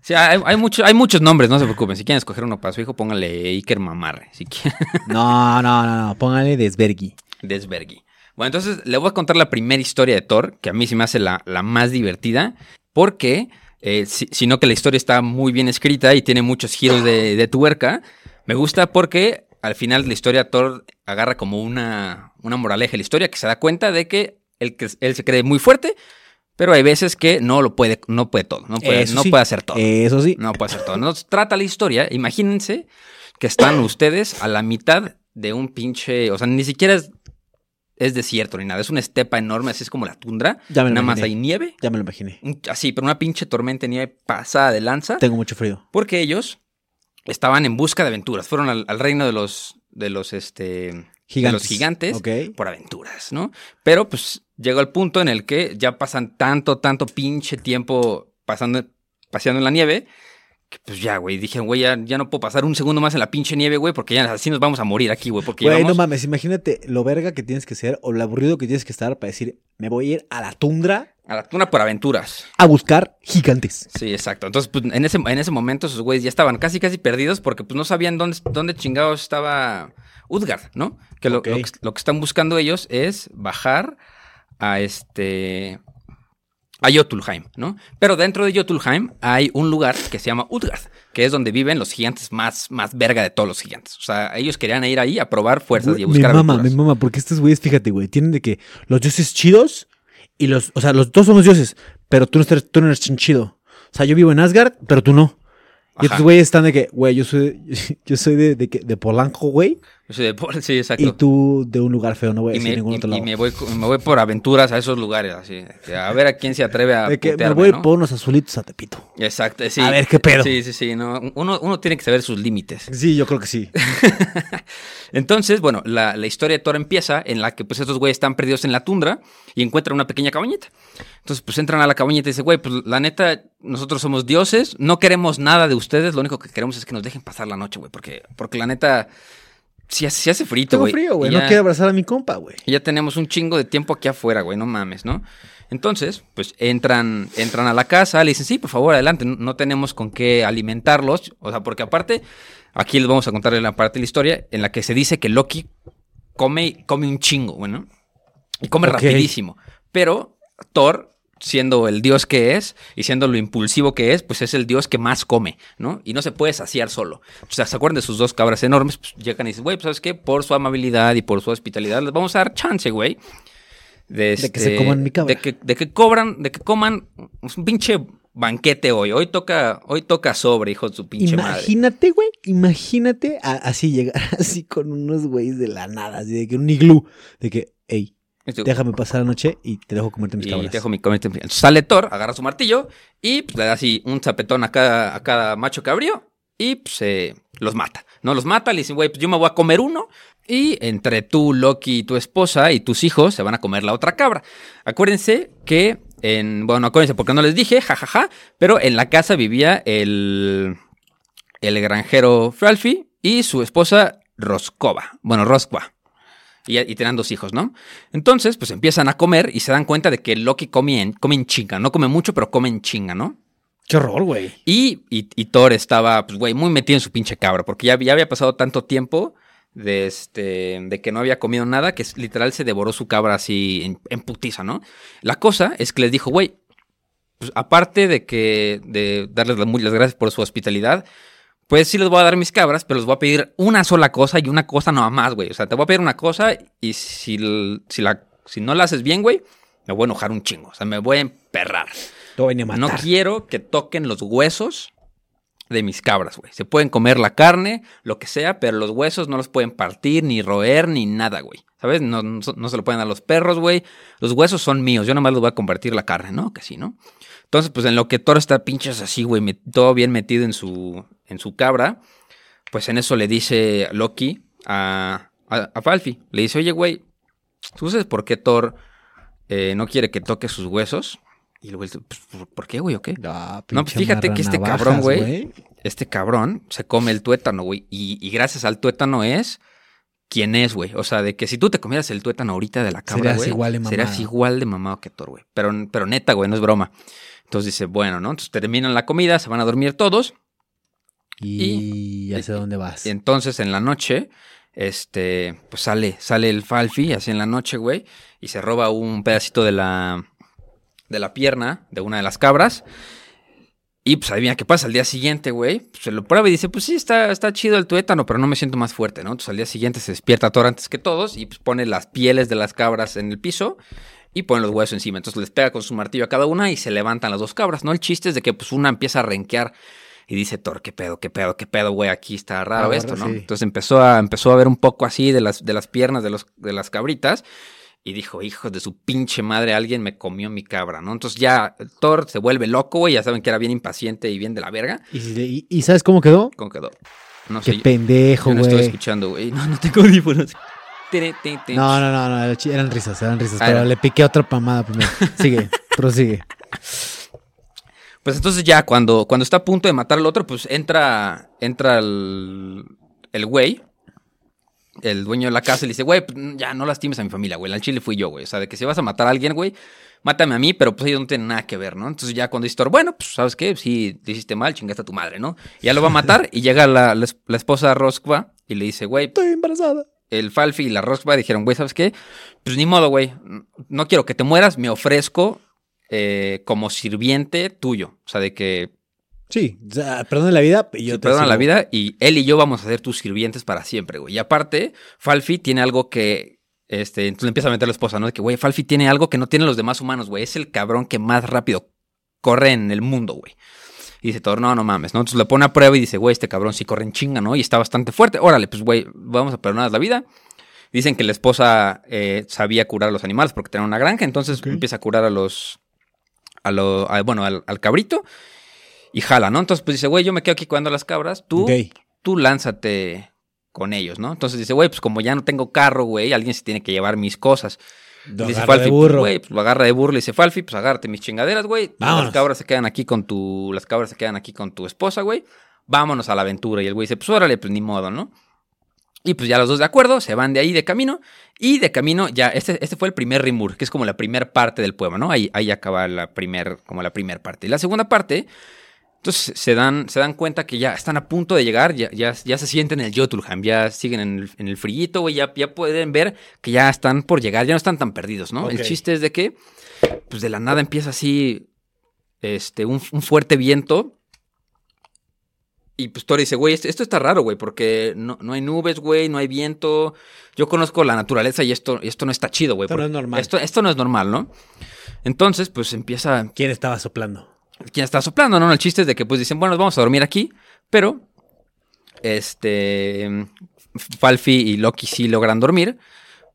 Speaker 4: Sí, hay, hay, mucho- hay muchos nombres, no se preocupen. Si quieren escoger uno para su hijo, póngale Iker Mamarre. Si quieren. [LAUGHS]
Speaker 3: No, no, no, no. Póngale Desbergi.
Speaker 4: Desbergi. Bueno, entonces le voy a contar la primera historia de Thor, que a mí se me hace la, la más divertida, porque, eh, si- sino que la historia está muy bien escrita y tiene muchos giros de, de tuerca. Me gusta porque al final de la historia Thor agarra como una, una moraleja de la historia que se da cuenta de que él, que él se cree muy fuerte, pero hay veces que no lo puede, no puede todo, no puede,
Speaker 3: Eso
Speaker 4: no
Speaker 3: sí.
Speaker 4: puede hacer todo.
Speaker 3: Eso sí.
Speaker 4: No puede ser todo. Nos trata la historia. Imagínense que están ustedes a la mitad de un pinche. O sea, ni siquiera es, es desierto ni nada. Es una estepa enorme, así es como la tundra.
Speaker 3: Ya me lo
Speaker 4: Nada más hay nieve.
Speaker 3: Ya me lo imaginé.
Speaker 4: Así, pero una pinche tormenta de nieve pasada de lanza.
Speaker 3: Tengo mucho frío.
Speaker 4: Porque ellos estaban en busca de aventuras. Fueron al, al reino de los. de los este. De los gigantes por aventuras, ¿no? Pero pues llegó el punto en el que ya pasan tanto, tanto pinche tiempo pasando, paseando en la nieve, que pues ya, güey, dije, güey, ya, ya no puedo pasar un segundo más en la pinche nieve, güey, porque ya así nos vamos a morir aquí, güey, porque
Speaker 3: Güey, no mames, imagínate lo verga que tienes que ser o lo aburrido que tienes que estar para decir, me voy a ir a la tundra
Speaker 4: a la tuna por aventuras.
Speaker 3: a buscar gigantes.
Speaker 4: Sí, exacto. Entonces, pues en ese, en ese momento esos güeyes ya estaban casi, casi perdidos porque pues no sabían dónde, dónde chingados estaba Utgard, ¿no? Que lo que lo que están buscando ellos es bajar a este... a Jotunheim, ¿no? Pero dentro de Jotunheim hay un lugar que se llama Utgard, que es donde viven los gigantes más, más verga de todos los gigantes. O sea, ellos querían ir ahí a probar fuerzas y a
Speaker 3: me
Speaker 4: buscar
Speaker 3: mama,
Speaker 4: aventuras.
Speaker 3: me mama, porque estos güeyes, fíjate, güey, tienen de que los dioses chidos y los, o sea, los dos somos dioses, pero tú no, eres, tú no eres chido. O sea, yo vivo en Asgard, pero tú no. Y estos güeyes están de que, güey, yo soy, [LAUGHS] yo soy de, de, que- de Polanco, güey,
Speaker 4: Yo soy de por- [LAUGHS] Sí, exacto.
Speaker 3: y tú de un lugar feo, no voy a
Speaker 4: Y
Speaker 3: decir
Speaker 4: me,
Speaker 3: ningún
Speaker 4: y-
Speaker 3: otro
Speaker 4: y
Speaker 3: lado.
Speaker 4: me voy, me voy por aventuras a esos lugares, así. A ver a quién se atreve a
Speaker 3: de que me voy
Speaker 4: ¿no?
Speaker 3: por unos azulitos a Tepito.
Speaker 4: Exacto, sí.
Speaker 3: A ver, ¿qué pedo?
Speaker 4: Sí, sí, sí. No, uno, uno tiene que saber sus límites.
Speaker 3: Sí, yo creo que sí. [LAUGHS]
Speaker 4: Entonces, bueno, la, la historia de Thor empieza en la que pues estos güeyes están perdidos en la tundra y encuentran una pequeña cabañita. Entonces, pues entran a la cabañita y dicen, güey, pues la neta, nosotros somos dioses, no queremos nada de ustedes, lo único que queremos es que nos dejen pasar la noche, güey, porque, porque la neta, sí, hace- sí hace frito, güey.
Speaker 3: frío, güey, no
Speaker 4: ya-
Speaker 3: quiero abrazar a mi compa, güey.
Speaker 4: y ya tenemos un chingo de tiempo aquí afuera, güey, no mames, ¿no? Entonces, pues entran, entran a la casa, le dicen, sí, por favor, adelante, no, no tenemos con qué alimentarlos. O sea, porque aparte, aquí les vamos a contar la parte de la historia en la que se dice que Loki come, come un chingo, bueno, y come rapidísimo. Pero Thor, siendo el dios que es y siendo lo impulsivo que es, pues es el dios que más come, ¿no? Y no se puede saciar solo. O sea, ¿se acuerdan de sus dos cabras enormes? Pues llegan y dicen, güey, pues ¿sabes qué? Por su amabilidad y por su hospitalidad les vamos a dar chance, güey. De,
Speaker 3: De que se coman mi cabra.
Speaker 4: De que, de que cobran, de que coman un pinche banquete hoy. Hoy toca, hoy toca sobre, hijo de su pinche madre.
Speaker 3: Imagínate, güey, imagínate a- así llegar [LAUGHS] así con unos güeyes de la nada, así de que un iglú, de que, hey,
Speaker 4: tú-
Speaker 3: déjame pasar la noche y te dejo comerte mis
Speaker 4: y
Speaker 3: cabras.
Speaker 4: te dejo mi comete. Entonces sale Thor, agarra su martillo y pues, le da así un zapetón a cada, a cada macho cabrío y pues eh, los mata. No los mata, le dicen, güey, pues yo me voy a comer uno y entre tú, Loki y tu esposa y tus hijos se van a comer la otra cabra. Acuérdense que en, bueno, acuérdense porque no les dije, jajaja, pero en la casa vivía el, el granjero Fralfi y su esposa Roskova. Bueno, Roskva. Y, y tenían dos hijos, ¿no? Entonces, pues empiezan a comer y se dan cuenta de que Loki come en, come en chinga. No come mucho, pero come en chinga, ¿no?
Speaker 3: Qué horror, güey.
Speaker 4: Y, y, y Thor estaba, pues, güey, muy metido en su pinche cabra, porque ya, ya había pasado tanto tiempo de, este, de que no había comido nada que literal se devoró su cabra así en, en putiza, ¿no? La cosa es que les dijo, güey, pues, aparte de que de darles las gracias por su hospitalidad, pues sí les voy a dar mis cabras, pero les voy a pedir una sola cosa y una cosa nada más, güey. O sea, te voy a pedir una cosa y si, si, la, si no la haces bien, güey, me voy a enojar un chingo. O sea, me voy a emperrar.
Speaker 3: Te voy a venir a
Speaker 4: No quiero que toquen los huesos de mis cabras, güey. Se pueden comer la carne, lo que sea, pero los huesos no los pueden partir, ni roer, ni nada, güey. ¿Sabes? No, no, no se lo pueden dar a los perros, güey. Los huesos son míos, yo nomás los voy a convertir la carne, ¿no? Que sí, ¿no? Entonces, pues en lo que Thor está pinches así, güey, todo bien metido en su, en su cabra, pues en eso le dice Loki a, a, a Falfi. Le dice, oye, güey, ¿tú sabes por qué Thor eh, no quiere que toque sus huesos? Y el güey, pues, ¿por, qué, güey, o qué?
Speaker 3: Ah,
Speaker 4: No, pues fíjate que este cabrón, güey, este cabrón se come el tuétano, güey. Y, y gracias al tuétano es quien es, güey. O sea, de que si tú te comieras el tuétano ahorita de la cabra,
Speaker 3: Serías
Speaker 4: güey,
Speaker 3: igual de mamado.
Speaker 4: serías igual de mamado que Thor, güey. Pero, pero neta, güey, no es broma. Entonces dice, bueno, ¿no? Entonces terminan la comida, se van a dormir todos.
Speaker 3: Y hacia dónde vas.
Speaker 4: Y entonces en la noche, este, pues sale, sale el Falfi, así en la noche, güey, y se roba un pedacito de la, de la pierna de una de las cabras. Y pues adivina qué pasa, al día siguiente, güey, pues, se lo prueba y dice, pues sí, está, está chido el tuétano, pero no me siento más fuerte, ¿no? Entonces al día siguiente se despierta Thor antes que todos y pues pone las pieles de las cabras en el piso y pone los huesos encima. Entonces les pega con su martillo a cada una y se levantan las dos cabras, ¿no? El chiste es de que pues una empieza a renquear y dice Thor, qué pedo, qué pedo, qué pedo, güey, aquí está raro esto, ¿no?
Speaker 3: sí.
Speaker 4: Entonces empezó a, empezó a ver un poco así de las, de las piernas de, los, de las cabritas y dijo, hijos de su pinche madre, alguien me comió mi cabra, ¿no? Entonces ya Thor se vuelve loco, güey, ya saben que era bien impaciente y bien de la verga.
Speaker 3: ¿Y, sabes cómo quedó?
Speaker 4: ¿Cómo quedó? No
Speaker 3: Qué
Speaker 4: sé, yo-
Speaker 3: pendejo,
Speaker 4: yo no estoy
Speaker 3: güey.
Speaker 4: escuchando, güey. No, no tengo audífonos.
Speaker 3: No, no, no, no, eran risas, eran risas.
Speaker 4: Ah,
Speaker 3: pero le piqué otra pamada primero. Sigue, [LAUGHS] prosigue.
Speaker 4: Pues entonces ya cuando, cuando está a punto de matar al otro, pues entra, entra el, el güey, el dueño de la casa, y le dice, güey, pues, ya no lastimes a mi familia, güey, al chile fui yo, güey. O sea, de que si vas a matar a alguien, güey, mátame a mí, pero pues ellos no tienen nada que ver, ¿no? Entonces ya cuando dice Thor, bueno, pues sabes qué, si te hiciste mal, chingaste a tu madre, ¿no? Y ya lo va a matar y llega la, la, la esposa Roskva y le dice, güey,
Speaker 3: Estoy embarazada.
Speaker 4: el Falfi y la Roskva dijeron, güey, ¿sabes qué? Pues ni modo, güey. No quiero que te mueras, me ofrezco eh, como sirviente tuyo. O sea, de que
Speaker 3: Sí, o sea, perdona la vida y yo
Speaker 4: te
Speaker 3: te
Speaker 4: perdonan la vida y él y yo vamos a ser tus sirvientes para siempre, güey. Y aparte, Falfi tiene algo que. Este, entonces le empieza a meter la esposa, ¿no? De que, güey, Falfi tiene algo que no tienen los demás humanos, güey. Es el cabrón que más rápido corre en el mundo, güey. Y dice Thor, no, no mames, ¿no? Entonces le pone a prueba y dice, güey, este cabrón sí corre en chinga, ¿no? Y está bastante fuerte. Órale, pues, güey, vamos a perdonar la vida. Dicen que la esposa eh, sabía curar a los animales porque tenía una granja, entonces empieza a curar a los. A lo, a- bueno, al, al cabrito y jala, ¿no? Entonces, pues dice, güey, yo me quedo aquí cuidando las cabras, tú, tú lánzate con ellos, ¿no? Entonces dice, güey, pues como ya no tengo carro, güey, alguien se tiene que llevar mis cosas. Dice Falfi, pues, güey, pues lo agarra de burro, le dice Falfi, pues agárrate mis chingaderas, güey. Las cabras se quedan aquí con tu, las cabras se quedan aquí con tu esposa, güey. Vámonos a la aventura. Y el güey dice, pues órale, pues ni modo, ¿no? Y pues ya los dos de acuerdo, se van de ahí de camino. Y de camino, ya, este, este fue el primer Rimur, que es como la primera parte del poema, ¿no? Ahí, ahí acaba la primer, como la primera parte. Y la segunda parte, entonces se dan, se dan cuenta que ya están a punto de llegar, ya, ya, ya se sienten en el Jotunheim, ya siguen en el, en el frillito, güey, ya, ya pueden ver que ya están por llegar, ya no están tan perdidos, ¿no? El chiste es de que, pues de la nada empieza así, este, un, un fuerte viento. Y pues Thor dice, güey, esto, está raro, güey, porque no, no hay nubes, güey, no hay viento. Yo conozco la naturaleza y esto, y esto no está chido, güey.
Speaker 3: Esto no es normal.
Speaker 4: Esto, esto no es normal, ¿no? Entonces, pues empieza,
Speaker 3: ¿Quién estaba soplando?
Speaker 4: quien está soplando, ¿no? El chiste es de que pues dicen, bueno, vamos a dormir aquí, pero este Falfi y Loki sí logran dormir,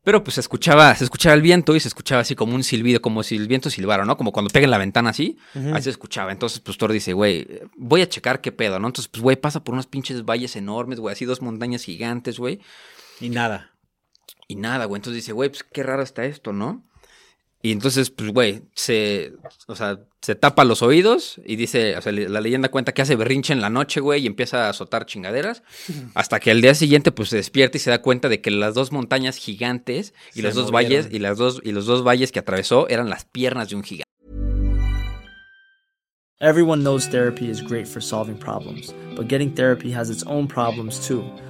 Speaker 4: pero pues se escuchaba, se escuchaba el viento y se escuchaba así como un silbido, como si el viento silbara, ¿no? Como cuando pega en la ventana así, así se escuchaba. Entonces, pues Thor dice, güey, voy a checar qué pedo, ¿no? Entonces, pues, güey, pasa por unos pinches valles enormes, güey, así dos montañas gigantes, güey.
Speaker 3: Y nada.
Speaker 4: Y nada, güey. Entonces dice, güey, pues qué raro está esto, ¿no? Y entonces, pues, güey, se, o sea, se tapa los oídos y dice, o sea, la leyenda cuenta que hace berrinche en la noche, güey, y empieza a azotar chingaderas, hasta que al día siguiente, pues, se despierta y se da cuenta de que las dos montañas gigantes y
Speaker 3: Se
Speaker 4: los dos valles, y las dos, y los dos valles que atravesó eran las piernas de un gigante.
Speaker 5: Everyone knows therapy is great for solving problems, but getting therapy has its own problems too,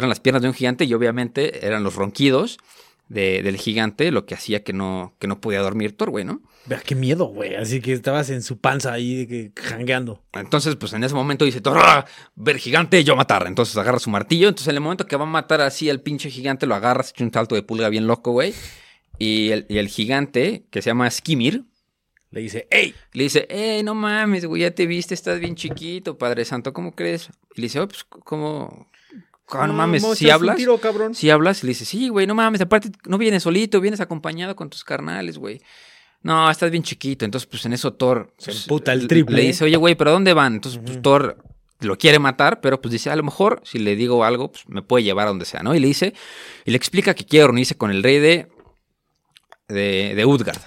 Speaker 4: eran las piernas de un gigante y obviamente eran los ronquidos de- del gigante lo que hacía que no, que no podía dormir Thor, güey, ¿no?
Speaker 3: Vea, qué miedo, güey. Así que estabas en su panza ahí, que, jangueando.
Speaker 4: Entonces, pues en ese momento dice Thor, "Ah, ver gigante, yo matar. Entonces agarra su martillo. Entonces, en el momento que va a matar así al pinche gigante, lo agarra, se echa un salto de pulga bien loco, güey. Y el, y el gigante, que se llama Skimir,
Speaker 3: Le dice, ¡ey!
Speaker 4: le dice, ey, no mames, güey, ya te viste, estás bien chiquito, Padre Santo, ¿cómo crees? Y le dice, oh, pues, ¿cómo? Ah, no mames, si hablas,
Speaker 3: tiro, cabrón.
Speaker 4: si hablas, y le dice, sí, güey, no mames, aparte no vienes solito, vienes acompañado con tus carnales, güey. No, estás bien chiquito. Entonces, pues en eso Thor
Speaker 3: Se
Speaker 4: pues,
Speaker 3: emputa el triple.
Speaker 4: Le dice, oye, güey, ¿pero dónde van? Entonces, pues Thor lo quiere matar, pero pues dice, a lo mejor si le digo algo, pues me puede llevar a donde sea, ¿no? Y le dice, y le explica que quiere reunirse con el rey de, de, de Utgard.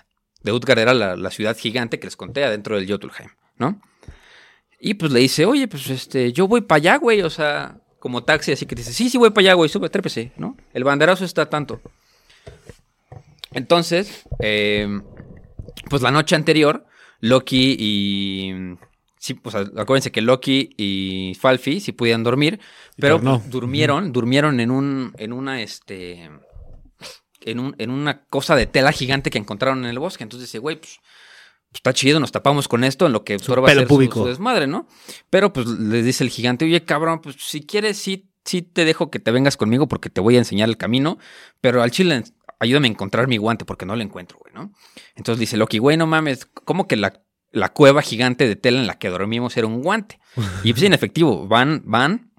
Speaker 4: De Utgard era la, la ciudad gigante que les conté adentro del Jotunheim, ¿no? Y pues le dice, oye, pues este, yo voy para allá, güey, o sea, como taxi, así que dice, sí, sí, voy para allá, güey, sube, trépese, ¿no? El banderazo está tanto. Entonces, eh, pues la noche anterior, Loki y. Sí, pues acuérdense que Loki y Falfi sí podían dormir, pero
Speaker 3: no.
Speaker 4: durmieron, durmieron en un, en una, este, en un, en una cosa de tela gigante que encontraron en el bosque. Entonces dice, güey, pues, está chido, nos tapamos con esto en lo que va a hacer su- su desmadre, ¿no? Pero pues le dice el gigante, oye, cabrón, pues si quieres, sí, sí te dejo que te vengas conmigo porque te voy a enseñar el camino, pero al chile ayúdame a encontrar mi guante porque no lo encuentro, güey, ¿no? Entonces dice Loki, güey, no mames, ¿cómo que la, la cueva gigante de tela en la que dormimos era un guante? [LAUGHS] Y pues en efectivo, van, van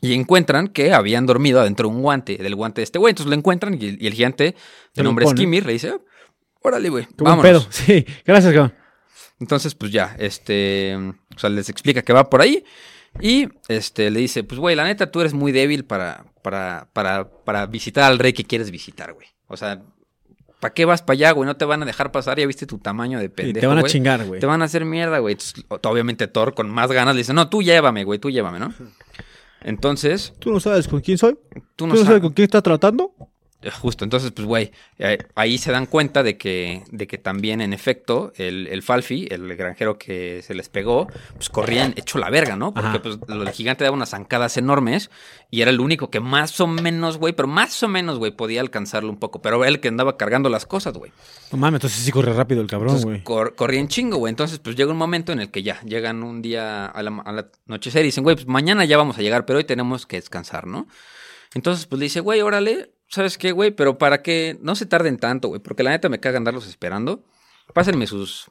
Speaker 4: y encuentran que habían dormido adentro de un guante, del guante de este güey. Entonces lo encuentran y, y el gigante, de nombre. Skimir, le dice, "Ah, órale, güey, vámonos.
Speaker 3: pedo. [LAUGHS] Sí, gracias, cabrón.
Speaker 4: Entonces, pues ya, este, o sea, les explica que va por ahí y este le dice, pues güey, la neta tú eres muy débil para para para para visitar al rey que quieres visitar, güey. O sea, ¿para qué vas para allá, güey? No te van a dejar pasar, ya viste tu tamaño de
Speaker 3: Y
Speaker 4: pendejo,
Speaker 3: te van a
Speaker 4: güey.
Speaker 3: chingar, güey.
Speaker 4: Te van a hacer mierda, güey. Entonces, obviamente Thor con más ganas le dice, "No, tú llévame, güey, tú llévame, ¿no?" Entonces,
Speaker 3: ¿Tú no sabes con quién soy?
Speaker 4: tú no, sabes
Speaker 3: quién está tratando?
Speaker 4: Justo, entonces, pues, güey, eh, ahí se dan cuenta de que, de que también, en efecto, el, el Falfi, el granjero que se les pegó, pues corrían hecho la verga, ¿no? Porque
Speaker 3: Ajá.
Speaker 4: pues el gigante daba unas zancadas enormes y era el único que más o menos, güey, pero más o menos, güey, podía alcanzarlo un poco. Pero era el que andaba cargando las cosas, güey.
Speaker 3: No mames, entonces sí corre rápido el cabrón, güey.
Speaker 4: cor- corrían chingo, güey. Entonces, pues llega un momento en el que ya llegan un día a la, a la anochecer y dicen, güey, pues mañana ya vamos a llegar, pero hoy tenemos que descansar, ¿no? Entonces, pues le dice, güey, órale, ¿sabes qué, güey? Pero para que no se tarden tanto, güey, porque la neta me caga andarlos esperando. Pásenme sus.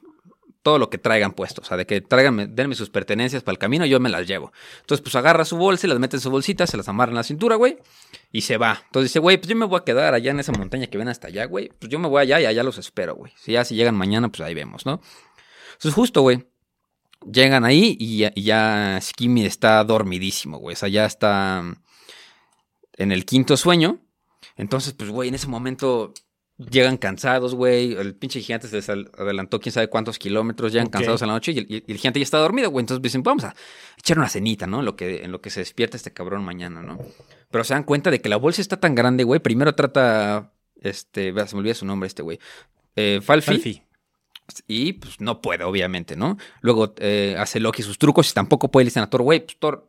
Speaker 4: Todo lo que traigan puesto, o sea, de que traigan, denme sus pertenencias para el camino, yo me las llevo. Entonces, pues agarra su bolsa y las mete en su bolsita, se las amarra en la cintura, güey, y se va. Entonces dice, güey, pues yo me voy a quedar allá en esa montaña que ven hasta allá, güey. Pues yo me voy allá y allá los espero, güey. Si ya si llegan mañana, pues ahí vemos, ¿no? Entonces, justo, güey. Llegan ahí y ya, y ya Skimmy está dormidísimo, güey. O sea, ya está en el quinto sueño. Entonces, pues, güey, en ese momento llegan cansados, güey. El pinche gigante se les adelantó quién sabe cuántos kilómetros. Llegan cansados a la noche y el, y el gigante ya está dormido, güey. Entonces dicen, vamos a echar una cenita, ¿no? En lo que, en lo que se despierta este cabrón mañana, ¿no? Pero se dan cuenta de que la bolsa está tan grande, güey. Primero trata, este, se me olvida su nombre este güey. Eh, Falfi.
Speaker 3: Falfi.
Speaker 4: Y pues no puede, obviamente, ¿no? Luego eh, hace Loki sus trucos y tampoco puede. Le dicen a Thor, güey, pues Thor,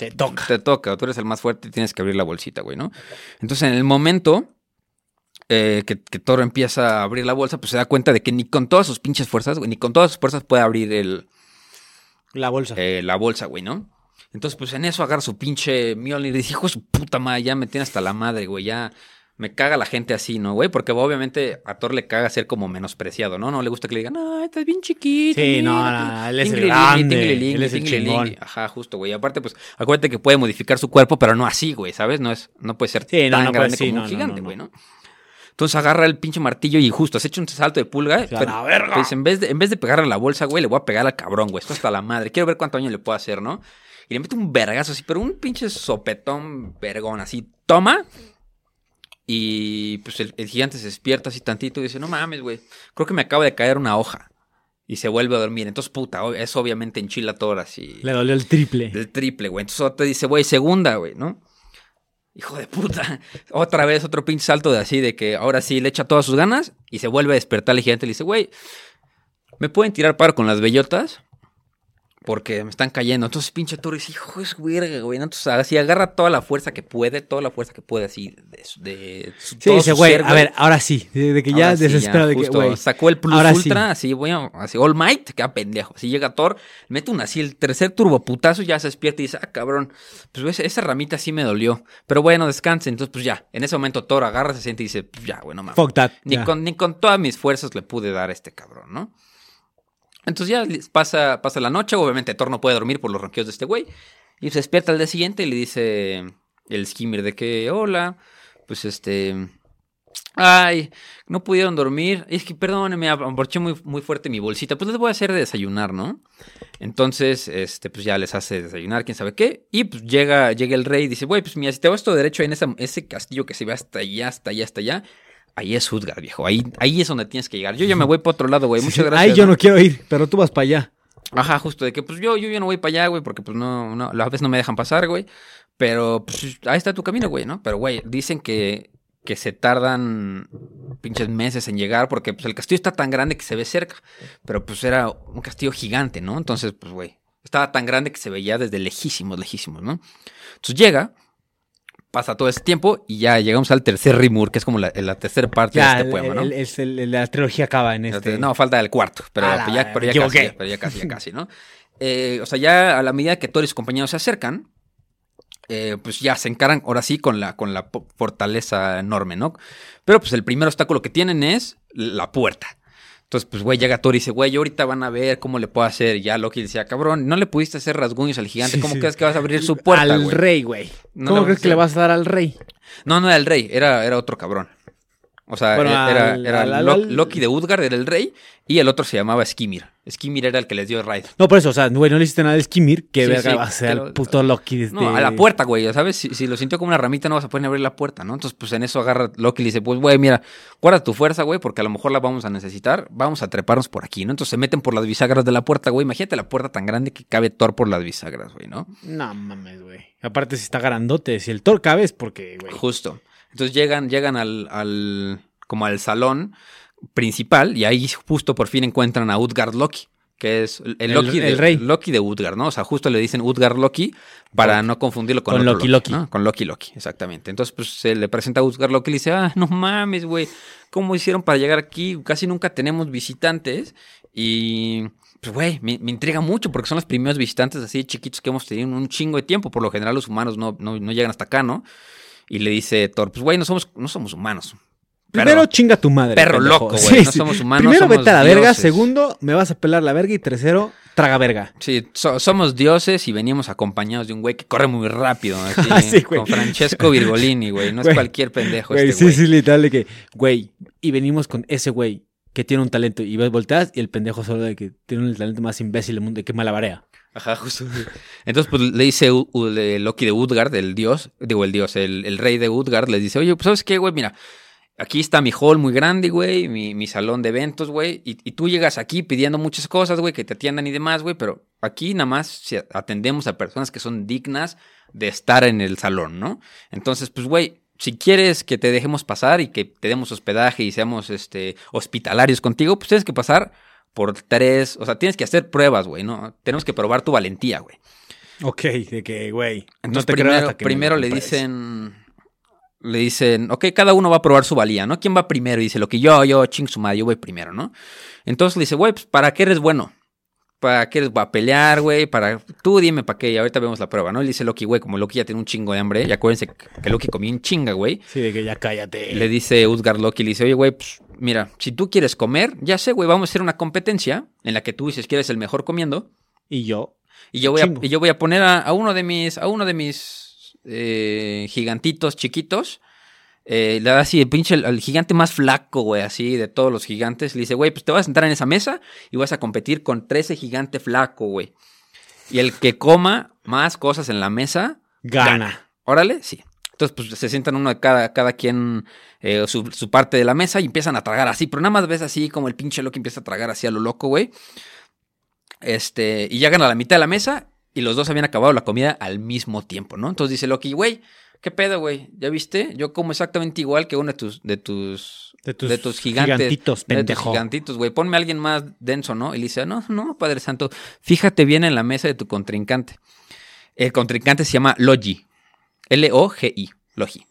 Speaker 3: Te toca.
Speaker 4: te toca, tú eres el más fuerte y tienes que abrir la bolsita, güey, ¿no? Entonces, en el momento eh, que, que Thor empieza a abrir la bolsa, pues se da cuenta de que ni con todas sus pinches fuerzas, güey, ni con todas sus fuerzas puede abrir el,
Speaker 3: La bolsa.
Speaker 4: eh, la bolsa, güey, ¿no? Entonces, pues en eso agarra su pinche Mjolnir y dice, hijo de su puta madre, ya me tiene hasta la madre, güey, ya me caga la gente así, ¿no, güey? Porque obviamente a Thor le caga ser como menospreciado, ¿no? No le gusta que le digan, no, estás bien chiquito.
Speaker 3: Sí, no,
Speaker 4: mira,
Speaker 3: no, él es el grande, él es el
Speaker 4: tinglilingui".
Speaker 3: chingón.
Speaker 4: Ajá, justo, güey. Aparte, pues, acuérdate que puede modificar su cuerpo, pero no así, güey, ¿sabes? No es, no puede ser
Speaker 3: Sí,
Speaker 4: tan
Speaker 3: no
Speaker 4: grande como un gigante, güey,
Speaker 3: no.
Speaker 4: Entonces agarra el pinche martillo y justo se echa un salto de pulga.
Speaker 3: A la verga.
Speaker 4: Entonces, en vez, de, en vez de pegarle a la bolsa, güey, le voy a pegar al cabrón, güey. Esto hasta la madre. Quiero ver cuánto daño le puedo hacer, ¿no? Y le mete un vergazo así, pero un pinche sopetón vergón, así. Toma. Y pues el, el gigante se despierta así tantito y dice, no mames, güey. Creo que me acaba de caer una hoja. Y se vuelve a dormir. Entonces, puta, eso obviamente enchila Thor así.
Speaker 3: Le dolió el triple.
Speaker 4: Del triple, güey. Entonces te dice, güey, segunda, güey, ¿no? Hijo de puta. [LAUGHS] Otra vez otro pinche salto de así, de que ahora sí le echa todas sus ganas y se vuelve a despertar el gigante y le dice, güey, ¿me pueden tirar paro con las bellotas? Porque me están cayendo. Entonces, pinche Thor dice, hijo es verga, güey. ¿no? Entonces, así agarra toda la fuerza que puede, toda la fuerza que puede, así, de, su- de su-
Speaker 3: Sí,
Speaker 4: todo
Speaker 3: dice, güey, a ver, ahora sí. De, que ya
Speaker 4: Ahora sí,
Speaker 3: desesperado de que, güey.
Speaker 4: Sacó el Plus
Speaker 3: ahora sí.
Speaker 4: Ultra, así, voy a, así, All Might, queda pendejo. Así llega Thor, mete un así, el tercer turboputazo, ya se despierta y dice, ah, cabrón, pues esa, esa ramita sí me dolió. Pero bueno, descanse. Entonces, pues ya, en ese momento Thor agarra, se siente y dice, pues ya, bueno, mames.
Speaker 3: Fuck that.
Speaker 4: Ni con, ni con todas mis fuerzas le pude dar a este cabrón, ¿no? Entonces ya pasa, pasa la noche, obviamente Thor no puede dormir por los ronquidos de este güey. Y se despierta al día siguiente y le dice el skimmer de que, hola, pues este... Ay, no pudieron dormir. Es que perdónenme, aborché muy, muy fuerte mi bolsita. Pues les voy a hacer de desayunar, ¿no? Entonces, este, pues ya les hace desayunar, quién sabe qué. Y pues llega, llega el rey y dice, güey, pues mira, si te vas todo derecho en esa- ese castillo que se ve hasta allá, hasta allá, hasta allá. Ahí es Utgard, viejo. Ahí, ahí es donde tienes que llegar. Yo ya me voy para otro lado, güey. Muchas gracias.
Speaker 3: Ay, yo no quiero ir, pero tú vas para allá.
Speaker 4: Ajá, justo de que pues yo, yo ya no voy para allá, güey, porque pues no, no, a veces no me dejan pasar, güey. Pero pues ahí está tu camino, güey, ¿no? Pero, güey, dicen que, que se tardan pinches meses en llegar porque pues el castillo está tan grande que se ve cerca. Pero pues era un castillo gigante, ¿no? Entonces, pues, güey, estaba tan grande que se veía desde lejísimos, lejísimos, ¿no? Entonces llega, pasa todo ese tiempo y ya llegamos al tercer Rimur, que es como la, la tercera parte
Speaker 3: Ya,
Speaker 4: de este poema, ¿no?
Speaker 3: el- la trilogía acaba en este.
Speaker 4: No, falta el cuarto, pero,
Speaker 3: A la
Speaker 4: pero ya, pero ya casi,
Speaker 3: equivoqué.
Speaker 4: pero ya casi, ya casi, ¿no? Eh, o sea, ya a la medida que Thor y sus compañeros se acercan, eh, pues ya se encaran ahora sí con la, con la fortaleza enorme, ¿no? Pero pues el primer obstáculo que tienen es la puerta. Entonces, pues, güey, llega Thor y dice, güey, ahorita van a ver cómo le puedo hacer. Y ya Loki decía, cabrón, no le pudiste hacer rasguños al gigante.
Speaker 3: Sí,
Speaker 4: ¿Cómo
Speaker 3: sí.
Speaker 4: crees que vas a abrir su puerta,
Speaker 3: Al rey, güey.
Speaker 4: No
Speaker 3: ¿Cómo crees que le vas a dar al rey?
Speaker 4: No, no era el rey, era, era otro cabrón. O sea,
Speaker 3: Bueno,
Speaker 4: era,
Speaker 3: al-
Speaker 4: era
Speaker 3: al- al-
Speaker 4: Lo-
Speaker 3: al-
Speaker 4: Loki de Utgard, era el rey, y el otro se llamaba Skimir. Skimir era el que les dio el raid.
Speaker 3: No, por eso, o sea, güey, no le hiciste nada de Skimir, que
Speaker 4: Sí,
Speaker 3: verga
Speaker 4: sí,
Speaker 3: va a ser el puto Loki de este...
Speaker 4: No, a la puerta, güey, ¿sabes? Si, si lo sintió como una ramita, no vas a poder abrir la puerta, ¿no? Entonces, pues en eso agarra Loki y le dice, pues, güey, mira, guarda tu fuerza, güey, porque a lo mejor la vamos a necesitar. Vamos a treparnos por aquí, ¿no? Entonces se meten por las bisagras de la puerta, güey. Imagínate la puerta tan grande que cabe Thor por las bisagras, güey, ¿no?
Speaker 3: No mames, güey. Aparte, si está grandote, si el Thor cabe es porque, güey.
Speaker 4: Justo. Entonces llegan, llegan al, al, como al salón principal y ahí justo por fin encuentran a Utgard Loki, que es el,
Speaker 3: El-
Speaker 4: Loki, de,
Speaker 3: el rey.
Speaker 4: Loki de Utgard, ¿no? O sea, justo le dicen Utgard Loki para no confundirlo con,
Speaker 3: Con
Speaker 4: otro
Speaker 3: Loki Loki.
Speaker 4: ¿no? Con Loki Loki, exactamente. Entonces, pues se le presenta a Utgard Loki y le dice, ah, no mames, güey, ¿cómo hicieron para llegar aquí? Casi nunca tenemos visitantes y... Pues, güey, me, me intriga mucho porque son los primeros visitantes así chiquitos que hemos tenido en un chingo de tiempo. Por lo general los humanos no, no, no llegan hasta acá, ¿no? Y le dice Thor, pues güey, no somos, no somos humanos.
Speaker 3: Primero chinga tu madre.
Speaker 4: Perro
Speaker 3: pendejo.
Speaker 4: loco, güey. No somos humanos,
Speaker 3: Primero
Speaker 4: somos
Speaker 3: vete a la verga. Segundo, me vas a pelar la verga. Y tercero, traga verga.
Speaker 4: Sí, so- somos dioses y venimos acompañados de un güey que corre muy rápido. [LAUGHS] así,
Speaker 3: Ah, sí,
Speaker 4: con Francesco Virgolini, güey. No es cualquier pendejo
Speaker 3: Güey,
Speaker 4: este
Speaker 3: sí,
Speaker 4: güey.
Speaker 3: sí, literal de que, güey, y venimos con ese güey que tiene un talento y ves volteas y el pendejo solo de que tiene el talento más imbécil del mundo y que malabarea.
Speaker 4: Ajá, justo. Entonces, pues le dice U- U- Loki de Utgard, el dios, digo, el dios, el, el rey de Utgard, les dice, oye, pues ¿sabes qué, güey? Mira, aquí está mi hall muy grande, güey, mi, mi salón de eventos, güey, y, y tú llegas aquí pidiendo muchas cosas, güey, que te atiendan y demás, güey, pero aquí nada más atendemos a personas que son dignas de estar en el salón, ¿no? Entonces, pues, güey, si quieres que te dejemos pasar y que te demos hospedaje y seamos este, hospitalarios contigo, pues tienes que pasar por tres, o sea, tienes que hacer pruebas, güey, ¿no? Tenemos que probar tu valentía, güey.
Speaker 3: Ok, de que, güey.
Speaker 4: Entonces primero,
Speaker 3: hasta que me
Speaker 4: primero
Speaker 3: lo
Speaker 4: le dicen, le dicen, ok, cada uno va a probar su valía, ¿no? ¿Quién va primero? Y dice, lo que yo, yo, ching su madre, yo voy primero, ¿no? Entonces le dice, güey, pues, ¿para qué eres bueno? ¿Para qué eres va a pelear, güey? Para... Tú dime para qué, y ahorita vemos la prueba, ¿no? Le dice Loki, güey, como Loki ya tiene un chingo de hambre, y acuérdense que Loki comió un chinga, güey.
Speaker 3: Sí, de que ya cállate.
Speaker 4: Le dice Utgard Loki, le dice, oye, güey, pues, mira, si tú quieres comer, ya sé, güey, vamos a hacer una competencia en la que tú dices que eres el mejor comiendo,
Speaker 3: Y yo.
Speaker 4: y yo voy, a, y yo voy a poner a, a uno de mis, a uno de mis eh, gigantitos chiquitos. Eh, le da así el pinche, el, el gigante más flaco, güey, así de todos los gigantes. Le dice, güey, pues te vas a sentar en esa mesa y vas a competir con 13 gigante flaco, güey. Y el que coma más cosas en la mesa,
Speaker 3: Gana.
Speaker 4: Órale, sí. Entonces, pues se sientan uno de cada, cada quien eh, su, su parte de la mesa y empiezan a tragar así, pero nada más ves así como el pinche Loki empieza a tragar así a lo loco, güey. Este, y llegan a la mitad de la mesa y los dos habían acabado la comida al mismo tiempo, ¿no? Entonces dice Loki, güey, ¿qué pedo, güey? ¿Ya viste? Yo como exactamente igual que uno de tus, de tus,
Speaker 3: De tus
Speaker 4: gigantes.
Speaker 3: gigantitos,
Speaker 4: de tus gigantitos, güey. Ponme a alguien más denso, ¿no? Y le dice, no, no, Padre Santo, fíjate bien en la mesa de tu contrincante. El contrincante se llama Logi. L-O-G-I. Logi.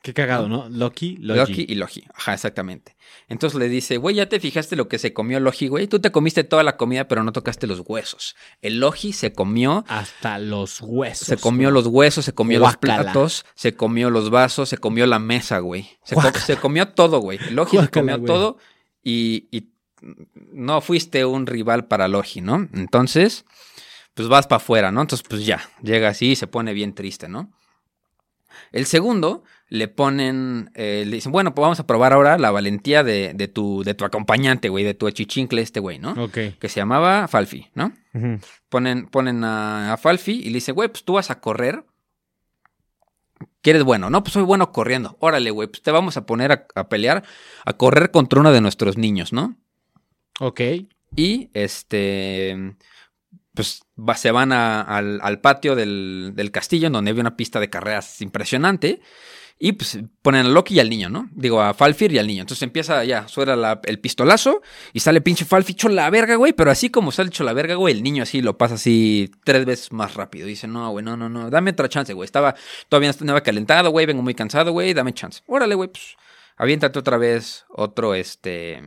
Speaker 3: Qué cagado, ¿no? Loki, Logi.
Speaker 4: Loki y Logi. Ajá, exactamente. Entonces le dice, güey, ya te fijaste lo que se comió Logi, güey. Tú te comiste toda la comida, pero no tocaste los huesos. El Logi se comió,
Speaker 3: Hasta los huesos.
Speaker 4: se comió
Speaker 3: güey.
Speaker 4: los huesos, se comió los platos, se comió los vasos, se comió la mesa, güey. Se, co-
Speaker 3: Guácala.
Speaker 4: se comió todo, güey. El Logi se comió
Speaker 3: güey.
Speaker 4: todo y, y no fuiste un rival para Logi, ¿no? Entonces, pues vas para afuera, ¿no? Entonces, pues ya, llega así y se pone bien triste, ¿no? El segundo le ponen, eh, le dicen, bueno, pues vamos a probar ahora la valentía de, de tu, de tu acompañante, güey, de tu achichincle este güey, ¿no?
Speaker 3: Ok.
Speaker 4: Que se llamaba Falfi, ¿no? Ponen, ponen a, a Falfi y le dicen, güey, pues tú vas a correr. ¿Qué eres bueno? No, pues soy bueno corriendo. Órale, güey, pues te vamos a poner a, a pelear, a correr contra uno de nuestros niños, ¿no?
Speaker 3: Ok.
Speaker 4: Y este. Pues va- se van a- al, al patio del, del castillo, en donde había una pista de carreras impresionante. Y pues ponen a Loki y al niño, ¿no? Digo, a Falfir y al niño. Entonces empieza ya, suena la- el pistolazo y sale pinche Falfir hecho la verga, güey. Pero así como sale hecho la verga, güey, el niño así lo pasa así tres veces más rápido. Dice, no, güey, no, no, no, dame otra chance, güey. Estaba, todavía estaba calentado, güey, vengo muy cansado, güey, dame chance. Órale, güey, pues aviéntate otra vez otro, este...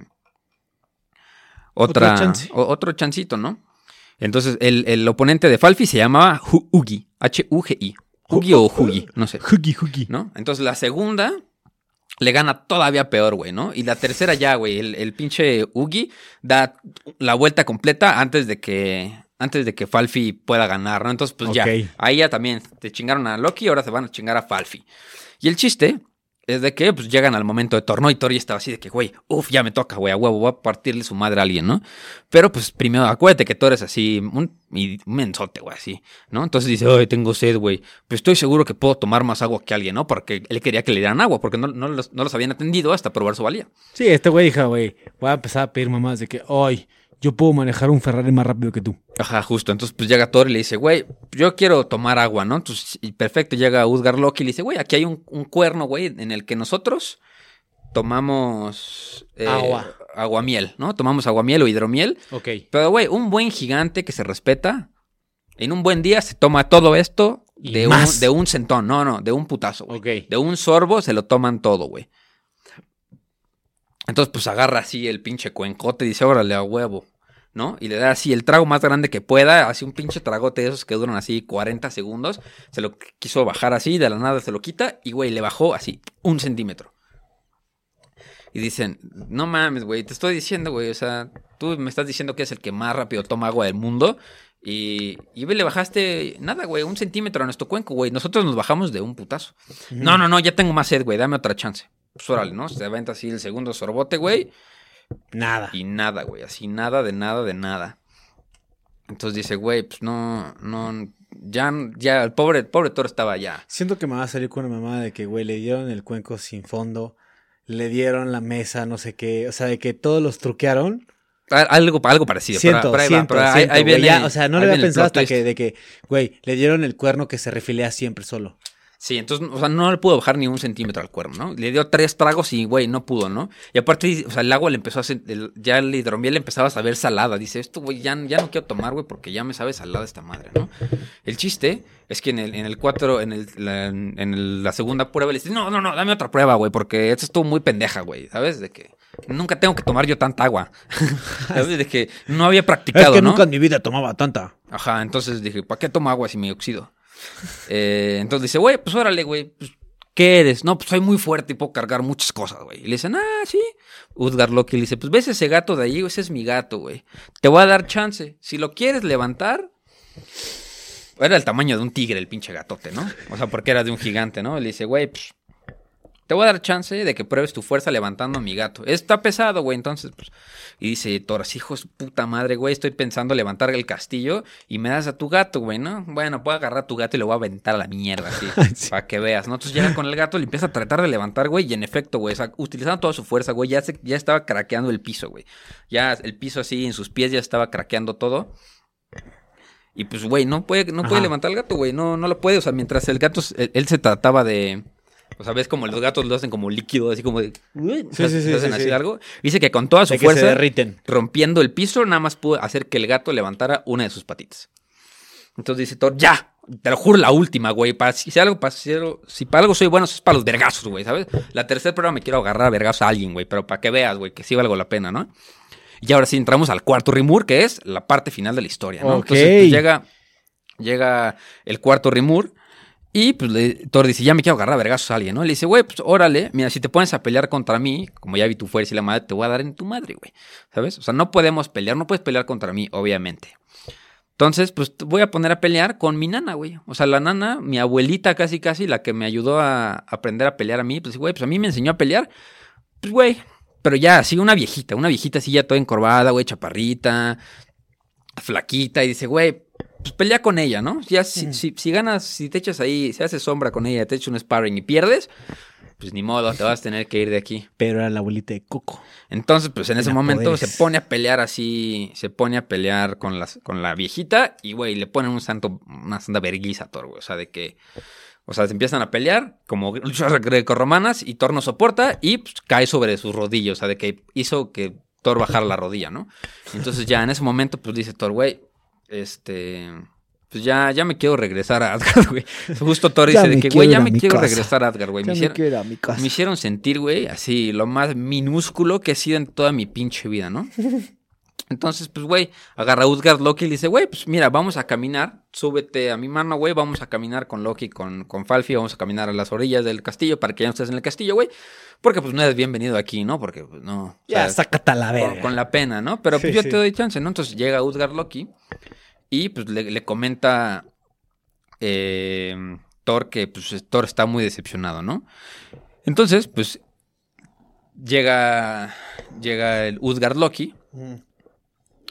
Speaker 4: Otra,
Speaker 3: Otro chance.
Speaker 4: o- otro chancito, ¿no? Entonces, el, el oponente de Falfi se llamaba Hu- Hugi. H-U-G-I. Hugi o Hugi, no sé.
Speaker 3: Huggy, Huggy.
Speaker 4: ¿No? Entonces, la segunda le gana todavía peor, güey, ¿no? Y la tercera ya, güey. El, el pinche Hugi da la vuelta completa antes de que. Antes de que Falfi pueda ganar, ¿no? Entonces, pues ya. Ahí ya también te chingaron a Loki y ahora se van a chingar a Falfi. Y el chiste es de que pues llegan al momento de Thor, ¿no? Y Thor estaba así de que, güey, uff, ya me toca, güey, a huevo, voy a partirle su madre a alguien, ¿no? Pero pues primero, acuérdate que Thor es así, un, un mensote, güey, así, ¿no? Entonces dice, ay, tengo sed, güey. Pues estoy seguro que puedo tomar más agua que alguien, ¿no? Porque él quería que le dieran agua, porque no, no los, no los habían atendido hasta probar su valía.
Speaker 3: Sí, este güey dijo, güey, voy a empezar a pedir mamás de que, hoy yo puedo manejar un Ferrari más rápido que tú.
Speaker 4: Ajá, justo. Entonces, pues llega Thor y le dice, güey, yo quiero tomar agua, ¿no? Entonces, y perfecto, llega Usgar Loki y le dice, güey, aquí hay un, un cuerno, güey, en el que nosotros tomamos eh,
Speaker 3: Agua.
Speaker 4: aguamiel, ¿no? Tomamos aguamiel o hidromiel.
Speaker 3: Ok.
Speaker 4: Pero, güey, un buen gigante que se respeta, en un buen día se toma todo esto de un, de un centón, no, no, de un putazo, güey.
Speaker 3: Ok.
Speaker 4: De un sorbo se lo toman todo, güey. Entonces, pues agarra así el pinche cuencote y dice, órale, a huevo, ¿no? Y le da así el trago más grande que pueda, así un pinche tragote de esos que duran así 40 segundos. Se lo quiso bajar así, de la nada se lo quita y, güey, le bajó así un centímetro. Y dicen, no mames, güey, te estoy diciendo, güey, o sea, tú me estás diciendo que es el que más rápido toma agua del mundo. Y, y le bajaste nada, güey, un centímetro a nuestro cuenco, güey. Nosotros nos bajamos de un putazo. No, no, no, ya tengo más sed, güey, dame otra chance. Pues órale, ¿no? Se aventa así el segundo sorbote, güey.
Speaker 3: Nada.
Speaker 4: Y nada, güey, así nada, de nada, de nada. Entonces dice, güey, pues no, no, ya, ya, el pobre, pobre Thor estaba ya.
Speaker 3: Siento que me va a salir con una mamada de que, güey, le dieron el cuenco sin fondo, le dieron la mesa, no sé qué, o sea, de que todos los truquearon.
Speaker 4: Al- Algo, algo parecido.
Speaker 3: Siento,
Speaker 4: pero ahí va,
Speaker 3: siento,
Speaker 4: pero ahí-
Speaker 3: siento,
Speaker 4: ahí
Speaker 3: güey,
Speaker 4: viene-
Speaker 3: ya, o sea, no lo había
Speaker 4: el
Speaker 3: pensado hasta que, de que, güey, le dieron el cuerno que se refilea siempre solo.
Speaker 4: Sí, entonces, o sea, no le pudo bajar ni un centímetro al cuerno, ¿no? Le dio tres tragos y, güey, no pudo, ¿no? Y aparte, o sea, el agua le empezó a hacer, el- ya el hidromiel le empezaba a saber salada. Dice, esto, güey, ya, ya no quiero tomar, güey, porque ya me sabe salada esta madre, ¿no? El chiste es que en el, en el cuatro, en el, la, en la segunda prueba le dice, no, no, no, dame otra prueba, güey, porque esto estuvo muy pendeja, güey, ¿sabes? De que nunca tengo que tomar yo tanta agua. [LAUGHS] [LAUGHS] ¿Sabes? De que no había practicado,
Speaker 3: es que
Speaker 4: ¿no?
Speaker 3: nunca en mi vida tomaba tanta.
Speaker 4: Ajá, entonces dije, ¿para qué tomo agua si me oxido? Eh, entonces dice, güey, pues órale, güey, pues, ¿qué eres? No, pues soy muy fuerte y puedo cargar muchas cosas, güey. Y le dicen, ah, sí. Udgar Loki le dice, pues ves ese gato de ahí, ese es mi gato, güey. Te voy a dar chance. Si lo quieres levantar. Era el tamaño de un tigre el pinche gatote, ¿no? O sea, porque era de un gigante, ¿no? Le dice, güey, pues, te voy a dar chance de que pruebes tu fuerza levantando a mi gato. Está pesado, güey, entonces, pues. Y dice, Toras, hijo de su puta madre, güey, estoy pensando levantar el castillo y me das a tu gato, güey, ¿no? Bueno, puedo agarrar a tu gato y lo voy a aventar a la mierda, así, [LAUGHS] para que veas, ¿no? Entonces llega con el gato, le empieza a tratar de levantar, güey, y en efecto, güey, o sea, utilizando toda su fuerza, güey, ya, se- ya estaba craqueando el piso, güey. Ya el piso así, en sus pies ya estaba craqueando todo. Y pues, güey, no puede, no puede levantar al gato, güey. No, no lo puede. O sea, mientras el gato, él, él se trataba de. O sea, ves como los gatos lo hacen como líquido, así como de.
Speaker 3: Sí,
Speaker 4: o sea,
Speaker 3: sí, sí,
Speaker 4: hacen
Speaker 3: sí,
Speaker 4: así
Speaker 3: sí.
Speaker 4: algo. Dice que con toda su
Speaker 3: De que se
Speaker 4: fuerza,
Speaker 3: derriten.
Speaker 4: rompiendo el piso, nada más pudo hacer que el gato levantara una de sus patitas. Entonces dice Thor, ya, te lo juro, la última, güey. Para, si, si algo, para, si, para algo soy bueno, es para los vergazos, güey, ¿sabes? La tercera prueba me quiero agarrar a vergazos a alguien, güey, pero para que veas, güey, que sí valgo la pena, ¿no? Y ahora sí entramos al cuarto Rimur, que es la parte final de la historia, ¿no?
Speaker 3: Ok.
Speaker 4: Entonces pues, llega, llega el cuarto Rimur y pues le, Thor dice, ya me quiero agarrar a vergazos a alguien, ¿no? Le dice, güey, pues órale, mira, si te pones a pelear contra mí, como ya vi tu fuerza y la madre, te voy a dar en tu madre, güey, ¿sabes? O sea, no podemos pelear, no puedes pelear contra mí, obviamente. Entonces, pues voy a poner a pelear con mi nana, güey. O sea, la nana, mi abuelita casi casi, la que me ayudó a aprender a pelear a mí, pues güey, pues a mí me enseñó a pelear. Pues güey, pero ya así una viejita, una viejita así ya toda encorvada, güey, chaparrita, flaquita, y dice, güey, pues pelea con ella, ¿no? Ya si, si, si ganas, si te echas ahí, si haces sombra con ella, te echas un sparring y pierdes, pues ni modo, te vas a tener que ir de aquí.
Speaker 3: Pero era la abuelita de Coco.
Speaker 4: Entonces, pues en ese momento
Speaker 3: poderes.
Speaker 4: se pone a pelear así, se pone a pelear con, las, con la viejita y, güey, le ponen un santo, una santa verguiza a Thor, güey. O sea, de que, o sea, se empiezan a pelear como luchas grecorromanas y Thor no soporta y pues, cae sobre sus rodillas. O sea, de que hizo que Thor bajara la rodilla, ¿no? Entonces ya en ese momento, pues dice Thor, güey, este... Pues ya, ya me quiero regresar a Asgard, [LAUGHS] güey. Justo Thor dice de que, güey, ya me quiero
Speaker 3: casa.
Speaker 4: regresar a Asgard, güey. Me hicieron- me hicieron sentir, güey, así lo más minúsculo que he sido en toda mi pinche vida, ¿no? [LAUGHS] Entonces, pues, güey, agarra a Utgard Loki y le dice, güey, pues mira, vamos a caminar, súbete a mi mano, güey, vamos a caminar con Loki, con, con Falfi, vamos a caminar a las orillas del castillo para que ya no estés en el castillo, güey. Porque pues no eres bienvenido aquí, ¿no? Porque pues no.
Speaker 3: Ya, sácate la
Speaker 4: con,
Speaker 3: verga.
Speaker 4: con la pena, ¿no? Pero pues
Speaker 3: Sí,
Speaker 4: yo
Speaker 3: sí.
Speaker 4: te doy chance, ¿no? Entonces llega Utgard Loki y pues le, le comenta eh, Thor que pues Thor está muy decepcionado, ¿no? Entonces, pues llega llega el Utgard Loki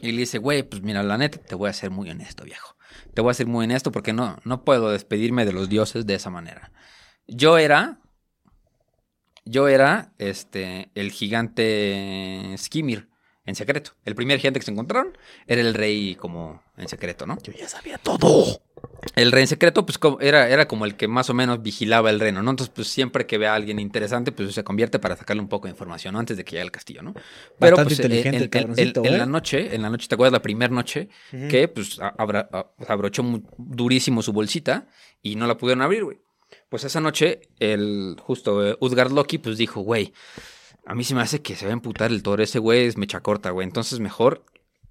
Speaker 4: y le dice, güey, pues mira, la neta, te voy a ser muy honesto, viejo. Te voy a ser muy honesto porque no, no puedo despedirme de los dioses de esa manera. Yo era, yo era, este, el gigante Skimir en secreto. El primer gigante que se encontraron era el rey como en secreto, ¿no?
Speaker 3: Yo ya sabía todo.
Speaker 4: El rey en secreto, pues como- era, era como el que más o menos vigilaba el reino, ¿no? Entonces, pues siempre que ve a alguien interesante, pues se convierte para sacarle un poco de información, ¿no? Antes de que llegue al castillo, ¿no? Pero
Speaker 3: Bastante
Speaker 4: pues en-
Speaker 3: inteligente
Speaker 4: en,
Speaker 3: el
Speaker 4: en
Speaker 3: ¿eh?
Speaker 4: la noche, en la noche, ¿te acuerdas la primera noche? Que pues abra- abrochó durísimo su bolsita y no la pudieron abrir, güey. Pues esa noche, el justo eh, Utgard Loki, pues dijo, güey, a mí se me hace que se va a emputar el toro. Ese güey es mecha corta, güey. Entonces mejor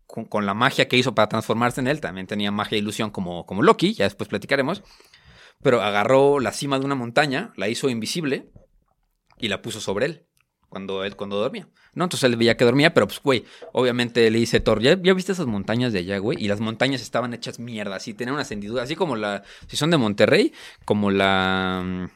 Speaker 4: con, la magia que hizo para transformarse en él. También tenía magia e ilusión como, como Loki. Ya después platicaremos. Pero agarró la cima de una montaña, la hizo invisible y la puso sobre él cuando él cuando dormía. ¿No? Entonces él veía que dormía, pero pues, güey, obviamente le dice Thor, ¿ya, ya viste esas montañas de allá, güey? Y las montañas estaban hechas mierda, así, tenían unas hendiduras, así como la, si son de Monterrey, como la,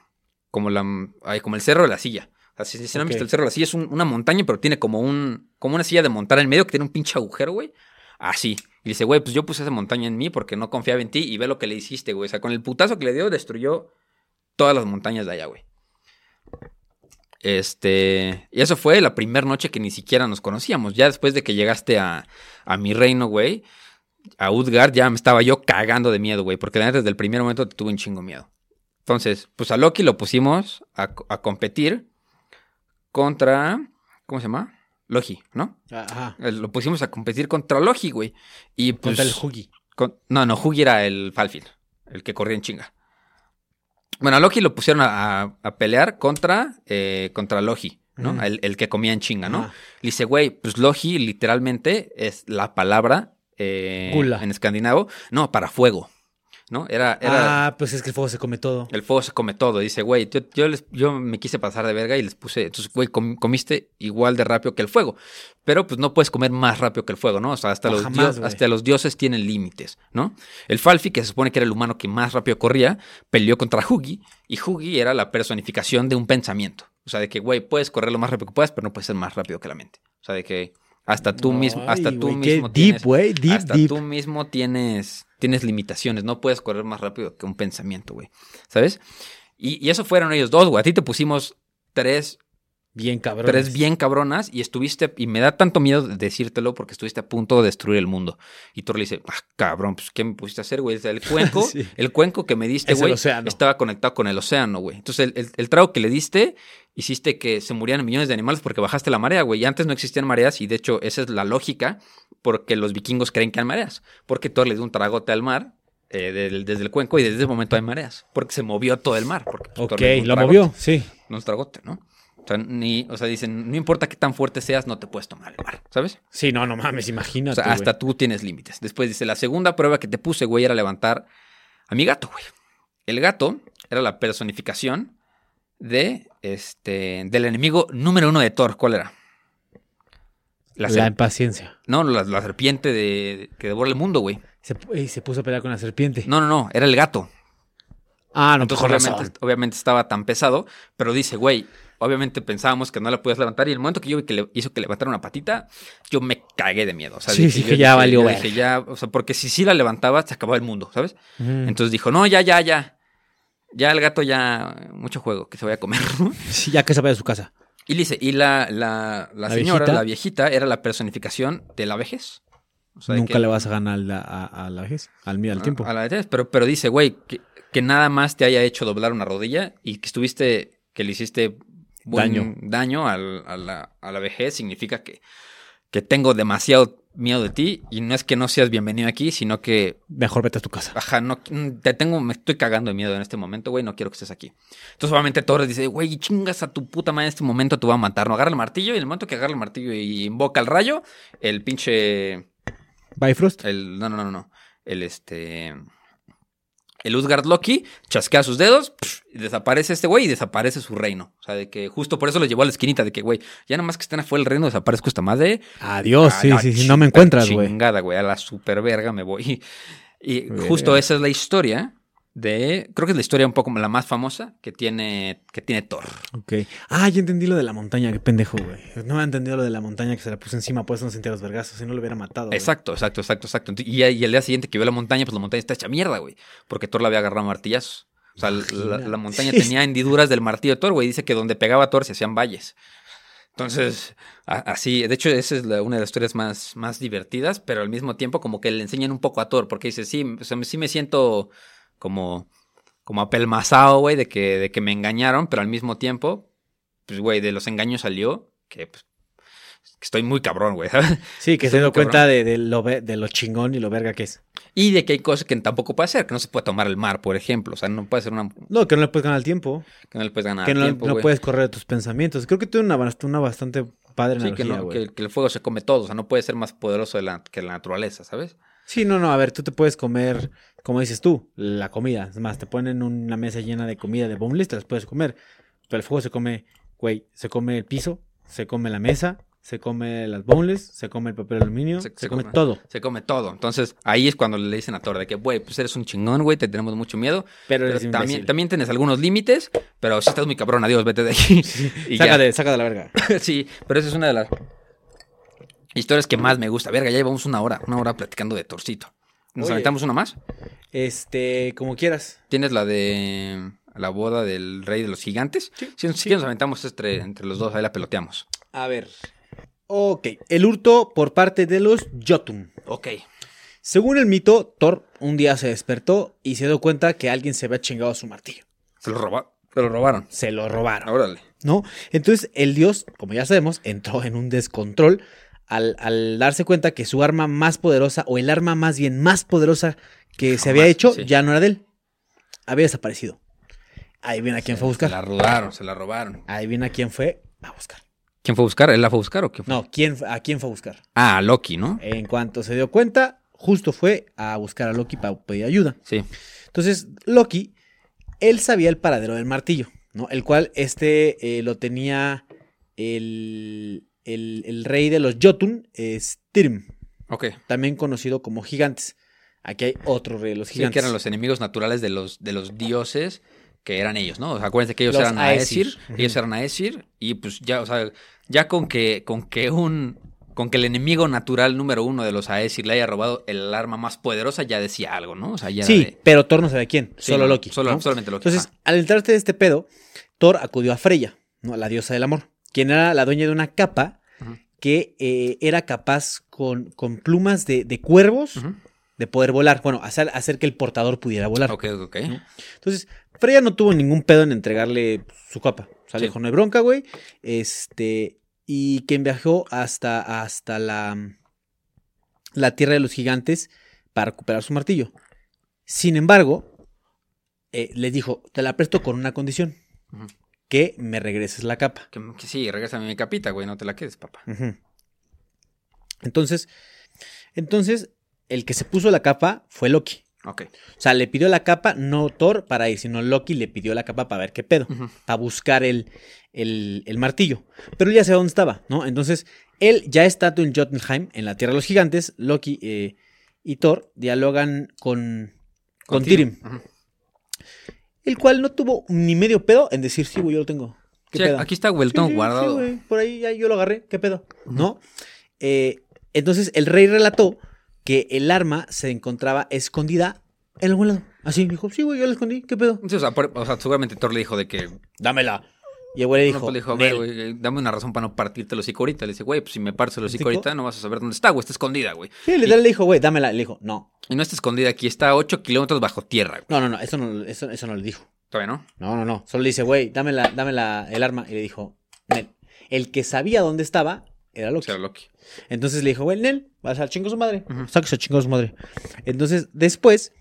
Speaker 4: como la, ay, como el Cerro de la Silla. O sea, si, si no han visto el Cerro de la Silla, es un- una montaña, pero tiene como un, como una silla de montar en medio que tiene un pinche agujero, güey. Así. Y dice, güey, pues yo puse esa montaña en mí porque no confiaba en ti y ve lo que le hiciste, güey. O sea, con el putazo que le dio, destruyó todas las montañas de allá, güey. Este, y eso fue la primera noche que ni siquiera nos conocíamos. Ya después de que llegaste a, a mi reino, güey, a Utgard, ya me estaba yo cagando de miedo, güey, porque desde el primer momento te tuve un chingo miedo. Entonces, pues a Loki lo pusimos a, a competir contra, ¿cómo se llama? Logi, ¿no?
Speaker 3: Ajá.
Speaker 4: Eh, Lo pusimos a competir contra Logi, güey. Y pues,
Speaker 3: Contra el Hugi.
Speaker 4: con- no, no, Hugi era el Falfil, el que corría en chinga. Bueno, a Loki lo pusieron a, pelear contra, eh, contra Logi, ¿no? El, el que comía en chinga, ¿no?
Speaker 3: Ajá.
Speaker 4: Le dice, güey, pues Logi literalmente es la palabra eh,
Speaker 3: Gula.
Speaker 4: en escandinavo, no, para fuego, ¿no? Era, era
Speaker 3: Ah, pues es que el fuego se come todo.
Speaker 4: el fuego se come todo. Dice, güey, yo, yo, les- yo me quise pasar de verga y les puse, entonces, güey, com- comiste igual de rápido que el fuego. Pero pues no puedes comer más rápido que el fuego, ¿no? O sea, hasta,
Speaker 3: No,
Speaker 4: los,
Speaker 3: jamás,
Speaker 4: dios- hasta los dioses tienen límites, ¿no? El Falfi, que se supone que era el humano que más rápido corría, peleó contra Hugi y Hugi era la personificación de un pensamiento. O sea, de que, güey, puedes correr lo más rápido que puedas, pero no puedes ser más rápido que la mente. O sea, de que hasta tú mismo, hasta
Speaker 3: Ay,
Speaker 4: tú
Speaker 3: qué
Speaker 4: mismo
Speaker 3: deep,
Speaker 4: tienes,
Speaker 3: güey, deep,
Speaker 4: hasta
Speaker 3: deep.
Speaker 4: tú mismo tienes, tienes limitaciones. No puedes correr más rápido que un pensamiento, güey. ¿Sabes? Y, y eso fueron ellos dos, güey. A ti te pusimos tres
Speaker 3: Bien cabrón.
Speaker 4: pero es bien cabronas y estuviste, y me da tanto miedo decírtelo porque estuviste a punto de destruir el mundo. Y Thor le dice, ah, cabrón, pues ¿qué me pusiste a hacer, güey? El [LAUGHS] cuenco,
Speaker 3: Sí.
Speaker 4: el cuenco que me diste,
Speaker 3: Es
Speaker 4: güey, estaba conectado con el océano, güey. Entonces el, el- el trago que le diste, hiciste que se murieran millones de animales porque bajaste la marea, güey. Y antes no existían mareas y de hecho esa es la lógica porque los vikingos creen que hay mareas. Porque Thor le dio un tragote al mar. eh, del- desde el cuenco y desde ese momento hay mareas. Porque se movió todo el mar. Porque, pues,
Speaker 3: Ok,
Speaker 4: un
Speaker 3: lo movió, sí.
Speaker 4: no es tragote, ¿no? O sea, ni, o sea, dicen, no importa qué tan fuerte seas, no te puedes tomar el mar, ¿sabes?
Speaker 3: Sí, no, no mames,
Speaker 4: O
Speaker 3: imagínate.
Speaker 4: sea,
Speaker 3: güey.
Speaker 4: hasta tú tienes límites. Después dice, la segunda prueba que te puse, güey, era levantar a mi gato, güey. El gato era la personificación de, este, del enemigo número uno de Thor. ¿Cuál era? La,
Speaker 3: impaciencia.
Speaker 4: No, la, la serpiente de, que devora el mundo, güey.
Speaker 3: Se, y se puso a pelear con la serpiente.
Speaker 4: No, no, no, era el gato.
Speaker 3: Ah, no,
Speaker 4: Entonces,
Speaker 3: con
Speaker 4: obviamente, obviamente estaba tan pesado, pero dice, güey, obviamente pensábamos que no la podías levantar. Y el momento que yo vi que le hizo que levantara una patita, yo me cagué de miedo. O sea,
Speaker 3: Sí,
Speaker 4: dije-
Speaker 3: sí,
Speaker 4: yo
Speaker 3: que ya
Speaker 4: dije-
Speaker 3: valió
Speaker 4: dije, ya, o sea, porque si sí la levantaba, se acababa el mundo, ¿sabes? Entonces dijo, no, ya, ya, ya. Ya el gato ya, mucho juego, que se vaya a comer.
Speaker 3: Sí, ya que se vaya de su casa.
Speaker 4: y dice, y la, la, la
Speaker 3: ¿La
Speaker 4: señora,
Speaker 3: viejita?
Speaker 4: la viejita, era la personificación de la vejez. O sea, de
Speaker 3: Nunca
Speaker 4: que-
Speaker 3: le vas a ganar a la, a, a la vejez, al, mí- al
Speaker 4: a-
Speaker 3: tiempo.
Speaker 4: A la vejez, pero, pero dice, güey, que, que nada más te haya hecho doblar una rodilla y que estuviste, que le hiciste buen
Speaker 3: Daño.
Speaker 4: daño al- a, la, a la vejez, significa que, que tengo demasiado miedo de ti y no es que no seas bienvenido aquí, sino que,
Speaker 3: Mejor vete a tu casa.
Speaker 4: ajá, no, mm, te tengo, me estoy cagando de miedo en este momento, güey, no quiero que estés aquí. Entonces, obviamente, Torres dice, güey, chingas a tu puta madre en este momento, te va a matar, no agarra el martillo y en el momento que agarra el martillo y invoca el rayo, el pinche
Speaker 3: Bifrost.
Speaker 4: el, no, no, no, no. El este. El Utgard Loki chasquea sus dedos pf, y desaparece este güey y desaparece su reino. O sea, de que justo por eso lo llevó a la esquinita de que, güey, ya nada más que estén afuera del reino, desaparezco esta madre.
Speaker 3: Adiós,
Speaker 4: A
Speaker 3: sí,
Speaker 4: la
Speaker 3: sí, sí. No me encuentras, güey.
Speaker 4: Chingada, güey, a la super verga me voy. [LAUGHS] Y
Speaker 3: Verga.
Speaker 4: justo esa es la historia de. Creo que es la historia un poco la más famosa que tiene, que tiene Thor.
Speaker 3: Ok. Ah, ya entendí lo de la montaña, qué pendejo, güey. No había entendido lo de la montaña que se la puso encima, por eso no sentía los vergazos, si no lo hubiera matado. güey.
Speaker 4: Exacto, exacto, exacto, exacto. Y, y el día siguiente que vio la montaña, pues la montaña está hecha mierda, güey. Porque Thor la había agarrado a martillazos. O sea, la, montaña tenía hendiduras del martillo de Thor, güey. Dice que donde pegaba Thor se hacían valles. Entonces, a- así, de hecho, esa es la- una de las historias más, más divertidas, pero al mismo tiempo como que le enseñan un poco a Thor, porque dice, sí, o sea, sí me siento como, como apelmazado, güey, de que, de que me engañaron, pero al mismo tiempo, pues, güey, de los engaños salió que, pues, que estoy muy cabrón, güey.
Speaker 3: Sí, que
Speaker 4: Estoy
Speaker 3: se dio cuenta de, de lo, de lo chingón y lo verga que es.
Speaker 4: Y de que hay cosas que tampoco puede hacer, que no se puede tomar el mar, por ejemplo. O sea, no puede ser una.
Speaker 3: No, que no le puedes ganar el tiempo.
Speaker 4: que no le puedes ganar
Speaker 3: que no,
Speaker 4: tiempo,
Speaker 3: no
Speaker 4: güey.
Speaker 3: puedes correr de tus pensamientos. Creo que tuve una, una bastante padre
Speaker 4: Sí, que, no, que, que el fuego se come todo. O sea, no puede ser más poderoso de la, que la naturaleza, ¿sabes?
Speaker 3: Sí, no, no, a ver, tú te puedes comer, como dices tú, la comida. Es más, te ponen una mesa llena de comida de boneless, te las puedes comer. Pero el fuego se come, güey, se come el piso, se come la mesa, se come las boneless, se come el papel aluminio, se,
Speaker 4: Se- se
Speaker 3: come,
Speaker 4: come.
Speaker 3: todo.
Speaker 4: Se come todo. Entonces, ahí es cuando le dicen a Thor de que, güey, pues eres un chingón, güey, te tenemos mucho miedo.
Speaker 3: Pero
Speaker 4: también, tienes algunos límites, pero si estás muy cabrón, adiós, vete de aquí. [LAUGHS] Y ya.
Speaker 3: Saca de, saca de la verga. [LAUGHS]
Speaker 4: sí, pero esa es una de las historias que más me gusta. Verga, ya llevamos una hora, una hora platicando de Torcito. ¿Nos
Speaker 3: Oye.
Speaker 4: aventamos una más?
Speaker 3: Este, como quieras.
Speaker 4: ¿Tienes la de la boda del rey de los gigantes? Sí, si, nos aventamos entre, entre los dos, ahí la peloteamos.
Speaker 3: A ver. Ok, el hurto por parte de los Jotun.
Speaker 4: Ok.
Speaker 3: Según el mito, Thor un día se despertó y se dio cuenta que alguien se había chingado su martillo.
Speaker 4: Se lo robaron. Se lo robaron.
Speaker 3: Se lo robaron.
Speaker 4: Órale.
Speaker 3: ¿no? Entonces el dios, como ya sabemos, entró en un descontrol al, al darse cuenta que su arma más poderosa, o el arma más bien más poderosa que se había hecho,
Speaker 4: sí.
Speaker 3: ya no era de él. Había desaparecido. Ahí viene a quién fue a
Speaker 4: Se la
Speaker 3: buscar.
Speaker 4: robaron, se la robaron.
Speaker 3: Ahí viene a quién fue a buscar.
Speaker 4: ¿Quién fue a buscar? ¿Él la fue a buscar o qué fue?
Speaker 3: No, ¿quién, ¿a quién fue a buscar?
Speaker 4: Ah, Loki, ¿no?
Speaker 3: En cuanto se dio cuenta, justo fue a buscar a Loki para pedir ayuda.
Speaker 4: Sí.
Speaker 3: Entonces, Loki, él sabía el paradero del martillo, ¿no? El cual este eh, lo tenía el, el- el rey de los Jotun, eh, Styrm,
Speaker 4: Ok.
Speaker 3: también conocido como gigantes. Aquí hay otro rey de los
Speaker 4: Sí,
Speaker 3: gigantes.
Speaker 4: que eran los enemigos naturales de los, de los dioses que eran ellos, ¿no? O sea, acuérdense que ellos
Speaker 3: Los
Speaker 4: eran
Speaker 3: Aesir.
Speaker 4: Aesir, ellos eran Aesir, y pues ya, o sea, ya con que, con que un, con que el enemigo natural número uno de los Aesir le haya robado el arma más poderosa, ya decía algo, ¿no? O sea, ya
Speaker 3: Sí,
Speaker 4: de-
Speaker 3: pero Thor no sabe quién,
Speaker 4: Sí,
Speaker 3: solo Loki.
Speaker 4: solo-
Speaker 3: ¿no?
Speaker 4: solamente Loki,
Speaker 3: Entonces,
Speaker 4: ajá.
Speaker 3: al entrarse de este pedo, Thor acudió a Freya, ¿no? La diosa del amor. Quien era la dueña de una capa que eh, era capaz con, con plumas de, de cuervos de poder volar. Bueno, hacer, hacer que el portador pudiera volar.
Speaker 4: Ok, ok.
Speaker 3: Entonces, Freya no tuvo ningún pedo en entregarle su capa. O sea, le
Speaker 4: Sí.
Speaker 3: dijo, no hay bronca, güey. Este, y quien viajó hasta, hasta la, la tierra de los gigantes para recuperar su martillo. Sin embargo, eh, le dijo, te la presto con una condición.
Speaker 4: Ujú.
Speaker 3: Que me regreses la capa.
Speaker 4: Que, que sí, regrésame mi capita, güey, no te la quedes, papá.
Speaker 3: Entonces, entonces, el que se puso la capa fue Loki.
Speaker 4: Ok.
Speaker 3: O sea, le pidió la capa, no Thor para ir, sino Loki le pidió la capa para ver qué pedo, para buscar el, el, el martillo. Pero él ya sabía dónde estaba, ¿no? Entonces, él ya está en Jotunheim, en la Tierra de los Gigantes. Loki eh, y Thor dialogan con, con Tyrion,
Speaker 4: Ujú.
Speaker 3: El cual no tuvo ni medio pedo en decir, sí, güey, yo lo tengo. ¿Qué
Speaker 4: Sí,
Speaker 3: pedo?
Speaker 4: aquí está,
Speaker 3: Sí, sí,
Speaker 4: guardado.
Speaker 3: sí, güey, por ahí ya yo lo agarré, ¿qué pedo? ¿No? Eh, entonces el rey relató que el arma se encontraba escondida en algún lado. Así, dijo, sí, güey, yo la escondí, ¿qué pedo?
Speaker 4: Sí, o, sea, por- o sea, seguramente Thor le dijo de que.
Speaker 3: Dámela. Y el güey le
Speaker 4: No,
Speaker 3: dijo,
Speaker 4: pues le dijo, a ver, güey, dame una razón para no partirte el hocico ahorita. Le dice, güey, pues si me partes el hocico ahorita, no vas a saber dónde está, güey, está escondida, güey.
Speaker 3: Sí, literal le dijo, güey, dámela. Le dijo, no.
Speaker 4: Y no está escondida aquí, está a 8 kilómetros bajo tierra, güey.
Speaker 3: No, no, no, eso no, eso, eso no le dijo.
Speaker 4: Todavía no.
Speaker 3: No, no, no. Solo le dice, güey, dámela, dámela el arma. Y le dijo, Nel. El que sabía dónde estaba era Loki.
Speaker 4: sea, Loki.
Speaker 3: Entonces le dijo, güey, Nel, vas a chingo su madre.
Speaker 4: Ujú.
Speaker 3: Sáquese a chingo su madre. Entonces, después,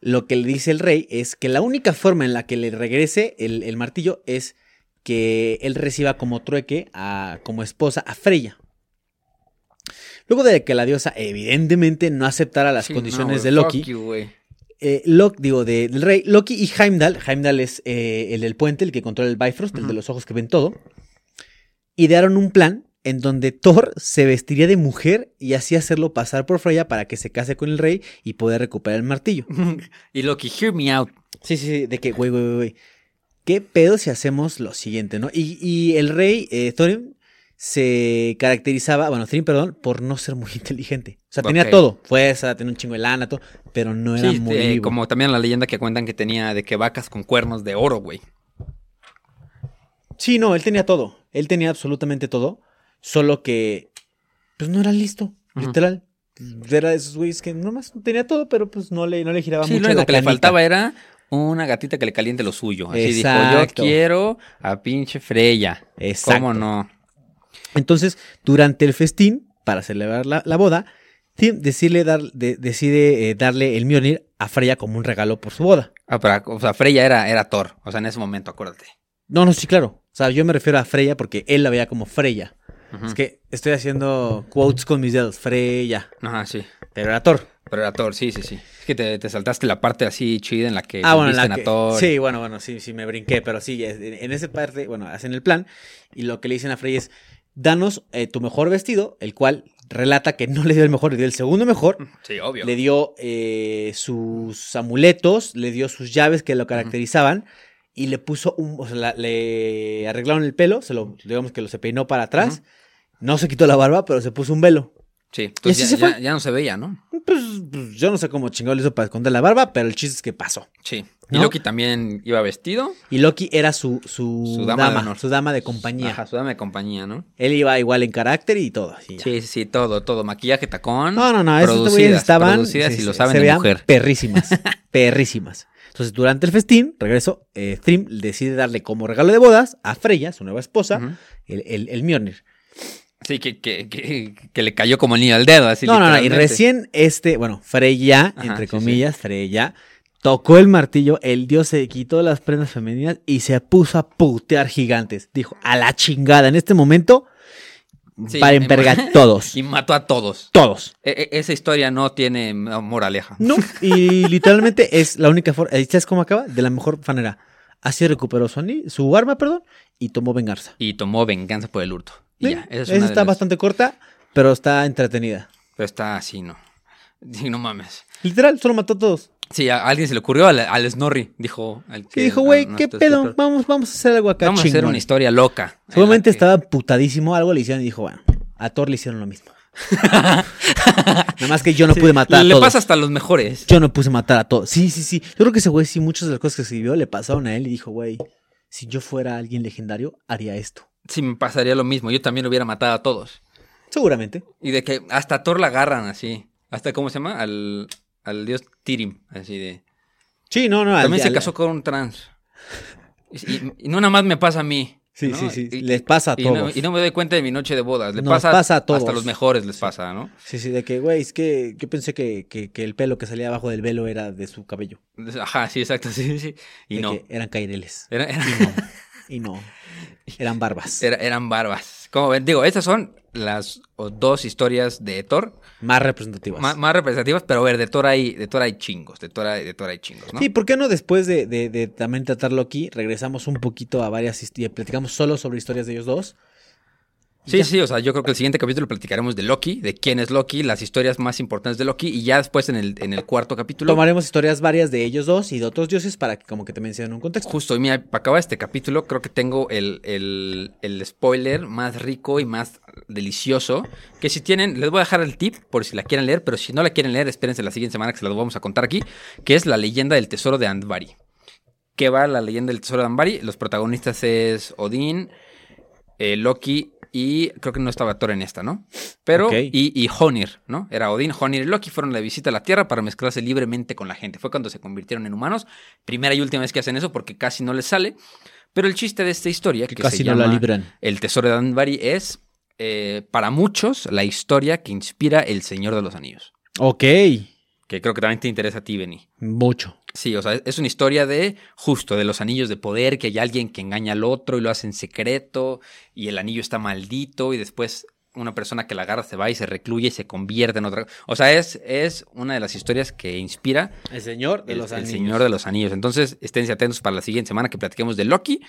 Speaker 3: lo que le dice el rey es que la única forma en la que le regrese el, el martillo es que él reciba como trueque, a, como esposa, a Freya. Luego de que la diosa evidentemente no aceptara las
Speaker 4: Sí,
Speaker 3: condiciones
Speaker 4: no,
Speaker 3: de Loki,
Speaker 4: you,
Speaker 3: eh, Loki, digo, de- del rey, Loki y Heimdall, Heimdall es eh, el del puente, el que controla el Bifrost, el de los ojos que ven todo, idearon un plan en donde Thor se vestiría de mujer y así hacerlo pasar por Freya para que se case con el rey y poder recuperar el martillo. [LAUGHS]
Speaker 4: y Loki, hear me out.
Speaker 3: Sí, sí, sí, de que, güey, güey, güey, güey, ¿qué pedo si hacemos lo siguiente, no? Y, y el rey, eh, Thorin, se caracterizaba, bueno, Thorin, perdón, por no ser muy [LAUGHS] inteligente. O sea, tenía todo, fuerza, tenía un chingo de lana, todo, pero no era
Speaker 4: Sí,
Speaker 3: muy
Speaker 4: eh,
Speaker 3: vivo.
Speaker 4: como también la leyenda que cuentan que tenía de que vacas con cuernos de oro, güey.
Speaker 3: Sí, no, él tenía todo. Él tenía absolutamente todo. Solo que, pues no era listo, literal. Era de esos güeyes que nomás tenía todo, pero pues no le, no le giraba
Speaker 4: Sí,
Speaker 3: mucho.
Speaker 4: lo único
Speaker 3: la
Speaker 4: que le faltaba era una gatita que le caliente lo suyo. Así dijo,
Speaker 3: Exacto.
Speaker 4: yo quiero a pinche Freya.
Speaker 3: Exacto.
Speaker 4: ¿Cómo no?
Speaker 3: Entonces, durante el festín, para celebrar la, la boda, Tim decide, dar, de- decide eh, darle el Mjolnir a Freya como un regalo por su boda.
Speaker 4: Ah, pero, o sea, Freya era, era Thor. O sea, en ese momento, acuérdate.
Speaker 3: No, no, sí, claro. O sea, yo me refiero a Freya porque él la veía como Freya. Es que estoy haciendo quotes con mis dedos. Freya.
Speaker 4: Ajá, sí.
Speaker 3: Pero era Thor.
Speaker 4: Pero era Thor, sí, sí, sí. Es que te, te saltaste la parte así chida en la que
Speaker 3: Ah, bueno,
Speaker 4: a Thor.
Speaker 3: sí, bueno, bueno, sí, sí me brinqué, pero sí, en, esa parte, bueno, hacen el plan y lo que le dicen a Frey es, danos eh, tu mejor vestido, el cual relata que no le dio el mejor, le dio el segundo mejor,
Speaker 4: Sí, obvio.
Speaker 3: le dio eh, sus amuletos, le dio sus llaves que lo caracterizaban y le puso un, o sea, la- le arreglaron el pelo, se lo, digamos que lo se peinó para atrás, no se quitó la barba, pero se puso un velo.
Speaker 4: Sí, entonces
Speaker 3: así
Speaker 4: ya,
Speaker 3: se
Speaker 4: ya- ya no se veía, ¿no?
Speaker 3: Pues, pues, yo no sé cómo chingado le hizo para esconder la barba, pero el chiste es que pasó.
Speaker 4: Sí. Y. Loki también iba vestido.
Speaker 3: Y Loki era su, su,
Speaker 4: Su dama de
Speaker 3: dama, su dama de compañía.
Speaker 4: Ajá, su dama de compañía, ¿no?
Speaker 3: Él iba igual en carácter y todo.
Speaker 4: Sí, sí, sí, todo, todo. Maquillaje, tacón.
Speaker 3: No, no, no, esos estaban.
Speaker 4: Producidas
Speaker 3: sí,
Speaker 4: y lo saben
Speaker 3: se
Speaker 4: de mujer.
Speaker 3: Perrísimas. [LAUGHS] perrísimas. Entonces, durante el festín, regreso, eh, Thrym decide darle como regalo de bodas a Freya, su nueva esposa, el, el, el Mjolnir.
Speaker 4: Sí, que, que, que, que le cayó como niño al dedo, así
Speaker 3: no, no, no, y recién este, bueno, Freya,
Speaker 4: Ajá,
Speaker 3: entre
Speaker 4: sí,
Speaker 3: comillas, Freya, tocó el martillo, el dios se quitó las prendas femeninas y se puso a putear gigantes. Dijo, a la chingada, en este momento,
Speaker 4: Sí,
Speaker 3: para empergar todos. [LAUGHS]
Speaker 4: Y mató a todos.
Speaker 3: Todos.
Speaker 4: E- e- esa historia no tiene moraleja.
Speaker 3: No, [LAUGHS] y literalmente es la única forma. ¿Sabes cómo acaba? De la mejor manera. Así recuperó su, su arma, perdón, y tomó venganza.
Speaker 4: Y tomó venganza por el hurto. Y
Speaker 3: Sí,
Speaker 4: ya, esa es
Speaker 3: está
Speaker 4: las-
Speaker 3: bastante corta, pero está entretenida.
Speaker 4: Pero está así, ¿no? [LAUGHS] Sí, no mames.
Speaker 3: Literal, solo mató a todos.
Speaker 4: Sí, a alguien se le ocurrió al, al Snorri. Dijo. al que-
Speaker 3: dijo, güey, ¿qué pedo? Vamos, vamos a hacer algo acá
Speaker 4: Vamos a hacer
Speaker 3: chingón".
Speaker 4: una historia loca. en
Speaker 3: Seguramente
Speaker 4: que-
Speaker 3: estaba putadísimo, algo le hicieron y dijo, bueno, a Thor le hicieron lo mismo. [LAUGHS] Nada más que yo no pude matar a
Speaker 4: Le
Speaker 3: todos.
Speaker 4: pasa hasta a los mejores.
Speaker 3: Yo no puse matar a todos. Sí, sí, sí. Yo creo que ese güey, sí, muchas de las cosas que escribió le pasaron a él y dijo, güey, si yo fuera alguien legendario, haría esto.
Speaker 4: Sí me pasaría lo mismo. Yo también hubiera matado a todos.
Speaker 3: Seguramente.
Speaker 4: Y de que hasta a Thor la agarran así. Hasta, ¿cómo se llama? Al, al dios Tirim. Así de.
Speaker 3: Sí, no, no. al-
Speaker 4: También se
Speaker 3: al-
Speaker 4: casó con un trans. Y, y- y no nada más me pasa a mí.
Speaker 3: Sí,
Speaker 4: ¿no?
Speaker 3: sí, sí.
Speaker 4: Y-
Speaker 3: Les pasa a
Speaker 4: y no,
Speaker 3: todos.
Speaker 4: y no me doy cuenta de mi noche de bodas. Le
Speaker 3: Nos
Speaker 4: pasa,
Speaker 3: pasa a todos.
Speaker 4: Hasta los mejores les pasa, ¿no?
Speaker 3: Sí, sí, de que, güey, es que yo pensé que, que, que el pelo que salía abajo del velo era de su cabello.
Speaker 4: Ajá, sí, exacto, [LAUGHS] sí, sí. Y
Speaker 3: de
Speaker 4: no.
Speaker 3: que eran caireles.
Speaker 4: Era- era-
Speaker 3: Y no. [LAUGHS] Eran barbas.
Speaker 4: era- eran barbas. Como ven, digo, estas son las dos historias de Thor
Speaker 3: Más representativas.
Speaker 4: más, más representativas, pero a ver, de Thor hay, de Thor hay chingos, de Thor hay, de Thor hay chingos, ¿no?
Speaker 3: Sí, ¿por qué no después de, de, de también tratarlo aquí, regresamos un poquito a varias historias y platicamos solo sobre historias de ellos dos?
Speaker 4: Sí, sí, o sea, yo creo que el siguiente capítulo platicaremos de Loki, de quién es Loki, las historias más importantes de Loki, y ya después en el, en el cuarto capítulo.
Speaker 3: Tomaremos historias varias de ellos dos y de otros dioses para que como que te mencionen un contexto.
Speaker 4: Justo, y mira, para acabar este capítulo, creo que tengo el, el, el spoiler más rico y más delicioso. Que si tienen, les voy a dejar el tip por si la quieren leer, pero si no la quieren leer, espérense la siguiente semana que se las vamos a contar aquí, que es la leyenda del tesoro de Andvari. ¿Qué va la leyenda del tesoro de Andvari? Los protagonistas es Odín, eh, Loki y creo que no estaba Thor en esta, ¿no? Pero, y, y Honir, ¿no? Era Odín, Honir y Loki fueron a la visita a la Tierra para mezclarse libremente con la gente. Fue cuando se convirtieron en humanos. Primera y última vez que hacen eso porque casi no les sale. Pero el chiste de esta historia, que,
Speaker 3: Que casi
Speaker 4: se
Speaker 3: no la libran.
Speaker 4: El Tesoro de Danbari, es eh, para muchos la historia que inspira El Señor de los Anillos.
Speaker 3: Ok,
Speaker 4: Que creo que también te interesa a ti, Benny.
Speaker 3: mucho.
Speaker 4: Sí, o sea, es una historia de justo de los anillos de poder, que hay alguien que engaña al otro y lo hace en secreto, y el anillo está maldito, y después una persona que la agarra se va y se recluye y se convierte en otra. O sea, es, es una de las historias que inspira
Speaker 3: El señor de
Speaker 4: el,
Speaker 3: los
Speaker 4: el
Speaker 3: anillos.
Speaker 4: Señor de los Anillos. Entonces, esténse atentos para la siguiente semana que platiquemos de Loki.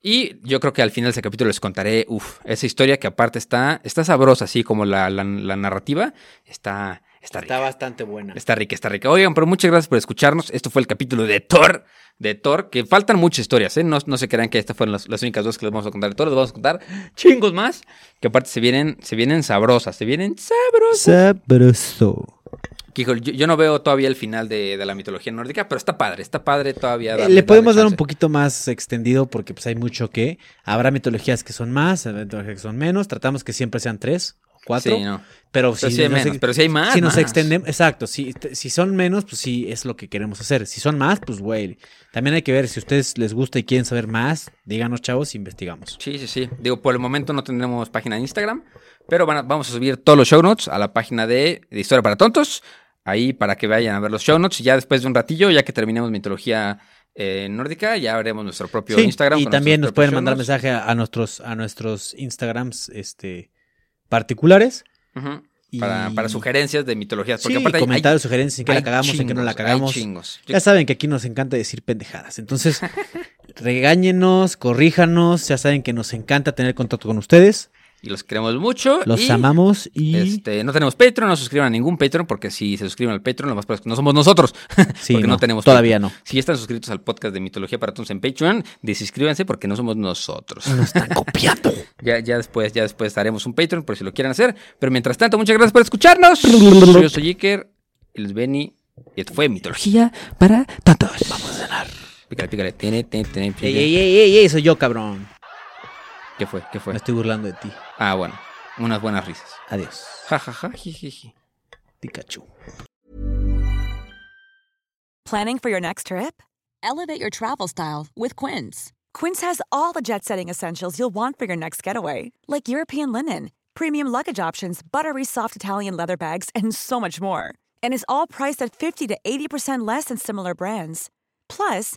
Speaker 4: Y yo creo que al final de ese capítulo les contaré, uff, esa historia que aparte está, está sabrosa, así como la, la- la narrativa, está, está rica.
Speaker 3: Está bastante buena.
Speaker 4: Está rica, está rica. Oigan, pero muchas gracias por escucharnos. Esto fue el capítulo de Thor. De Thor, que faltan muchas historias, ¿eh? No, no se crean que estas fueron las, las únicas dos que les vamos a contar de Thor. Les vamos a contar chingos más. Que aparte se vienen, se vienen sabrosas, se vienen sabrosas.
Speaker 3: Sabroso.
Speaker 4: Que, yo, yo no veo todavía el final de, de la mitología nórdica, pero está padre, está padre todavía.
Speaker 3: Eh,
Speaker 4: darle-
Speaker 3: Le podemos dar un poquito más extendido porque pues hay mucho que. Habrá mitologías que son más, habrá mitologías que son menos. Tratamos que siempre sean tres cuatro.
Speaker 4: Sí, no.
Speaker 3: Pero,
Speaker 4: Pero
Speaker 3: si
Speaker 4: sí hay
Speaker 3: nos
Speaker 4: menos,
Speaker 3: ex-
Speaker 4: pero sí hay más,
Speaker 3: Si nos
Speaker 4: más.
Speaker 3: extendemos, exacto. Si, si son menos, pues sí es lo que queremos hacer. Si son más, pues güey. También hay que ver si a ustedes les gusta y quieren saber más. Díganos, chavos, investigamos.
Speaker 4: Sí, sí, sí. Digo, por el momento no tendremos página de Instagram, pero van a- vamos a subir todos los show notes a la página de, de Historia para Tontos. Ahí para que vayan a ver los show notes. Y ya después de un ratillo, ya que terminemos mitología eh, nórdica, ya haremos nuestro propio
Speaker 3: Sí,
Speaker 4: Instagram.
Speaker 3: y también nos pueden mandar
Speaker 4: notes.
Speaker 3: mensaje a, a nuestros a nuestros Instagrams este particulares. Y-
Speaker 4: Para, para sugerencias de mitologías. Porque
Speaker 3: Sí,
Speaker 4: aparte hay-
Speaker 3: comentarios, sugerencias, en qué la cagamos, en qué no la
Speaker 4: chingos,
Speaker 3: cagamos.
Speaker 4: chingos.
Speaker 3: Ya saben que aquí nos encanta decir pendejadas. Entonces, [LAUGHS] regáñenos, corríjanos. Ya saben que nos encanta tener contacto con ustedes.
Speaker 4: Y los queremos mucho.
Speaker 3: Los
Speaker 4: y,
Speaker 3: amamos y
Speaker 4: Este, no tenemos Patreon, no suscriban a ningún Patreon, porque si se suscriben al Patreon, lo más probable es que no somos nosotros. [LAUGHS]
Speaker 3: Sí,
Speaker 4: porque no,
Speaker 3: no,
Speaker 4: tenemos
Speaker 3: todavía
Speaker 4: Patreon.
Speaker 3: no.
Speaker 4: Si están suscritos al podcast de Mitología para Todos en Patreon, desuscríbanse porque no somos nosotros.
Speaker 3: nos están [LAUGHS] copiando.
Speaker 4: ya, ya después, ya después haremos un Patreon por si lo quieren hacer. Pero mientras tanto, muchas gracias por escucharnos. Yo soy Iker, él es Benny, y esto fue Mitología para Tontos. Vamos a cenar. Pícale, pícale. Tiene, tiene, tiene,
Speaker 3: ey, ey, ey, ey, soy yo, cabrón.
Speaker 4: ¿Qué fue? ¿Qué fue?
Speaker 3: Me estoy burlando de ti.
Speaker 4: Ah, bueno. Unas buenas risas.
Speaker 3: Adiós.
Speaker 4: Ja, ja, ja, jijiji.
Speaker 3: Pikachu.
Speaker 6: Planning for your next trip?
Speaker 7: Elevate your travel style with Quince.
Speaker 6: Quince has all the jet setting essentials you'll want for your next getaway, like European linen, premium luggage options, buttery soft Italian leather bags, and so much more. And is all priced at 50 to 80% less than similar brands. Plus,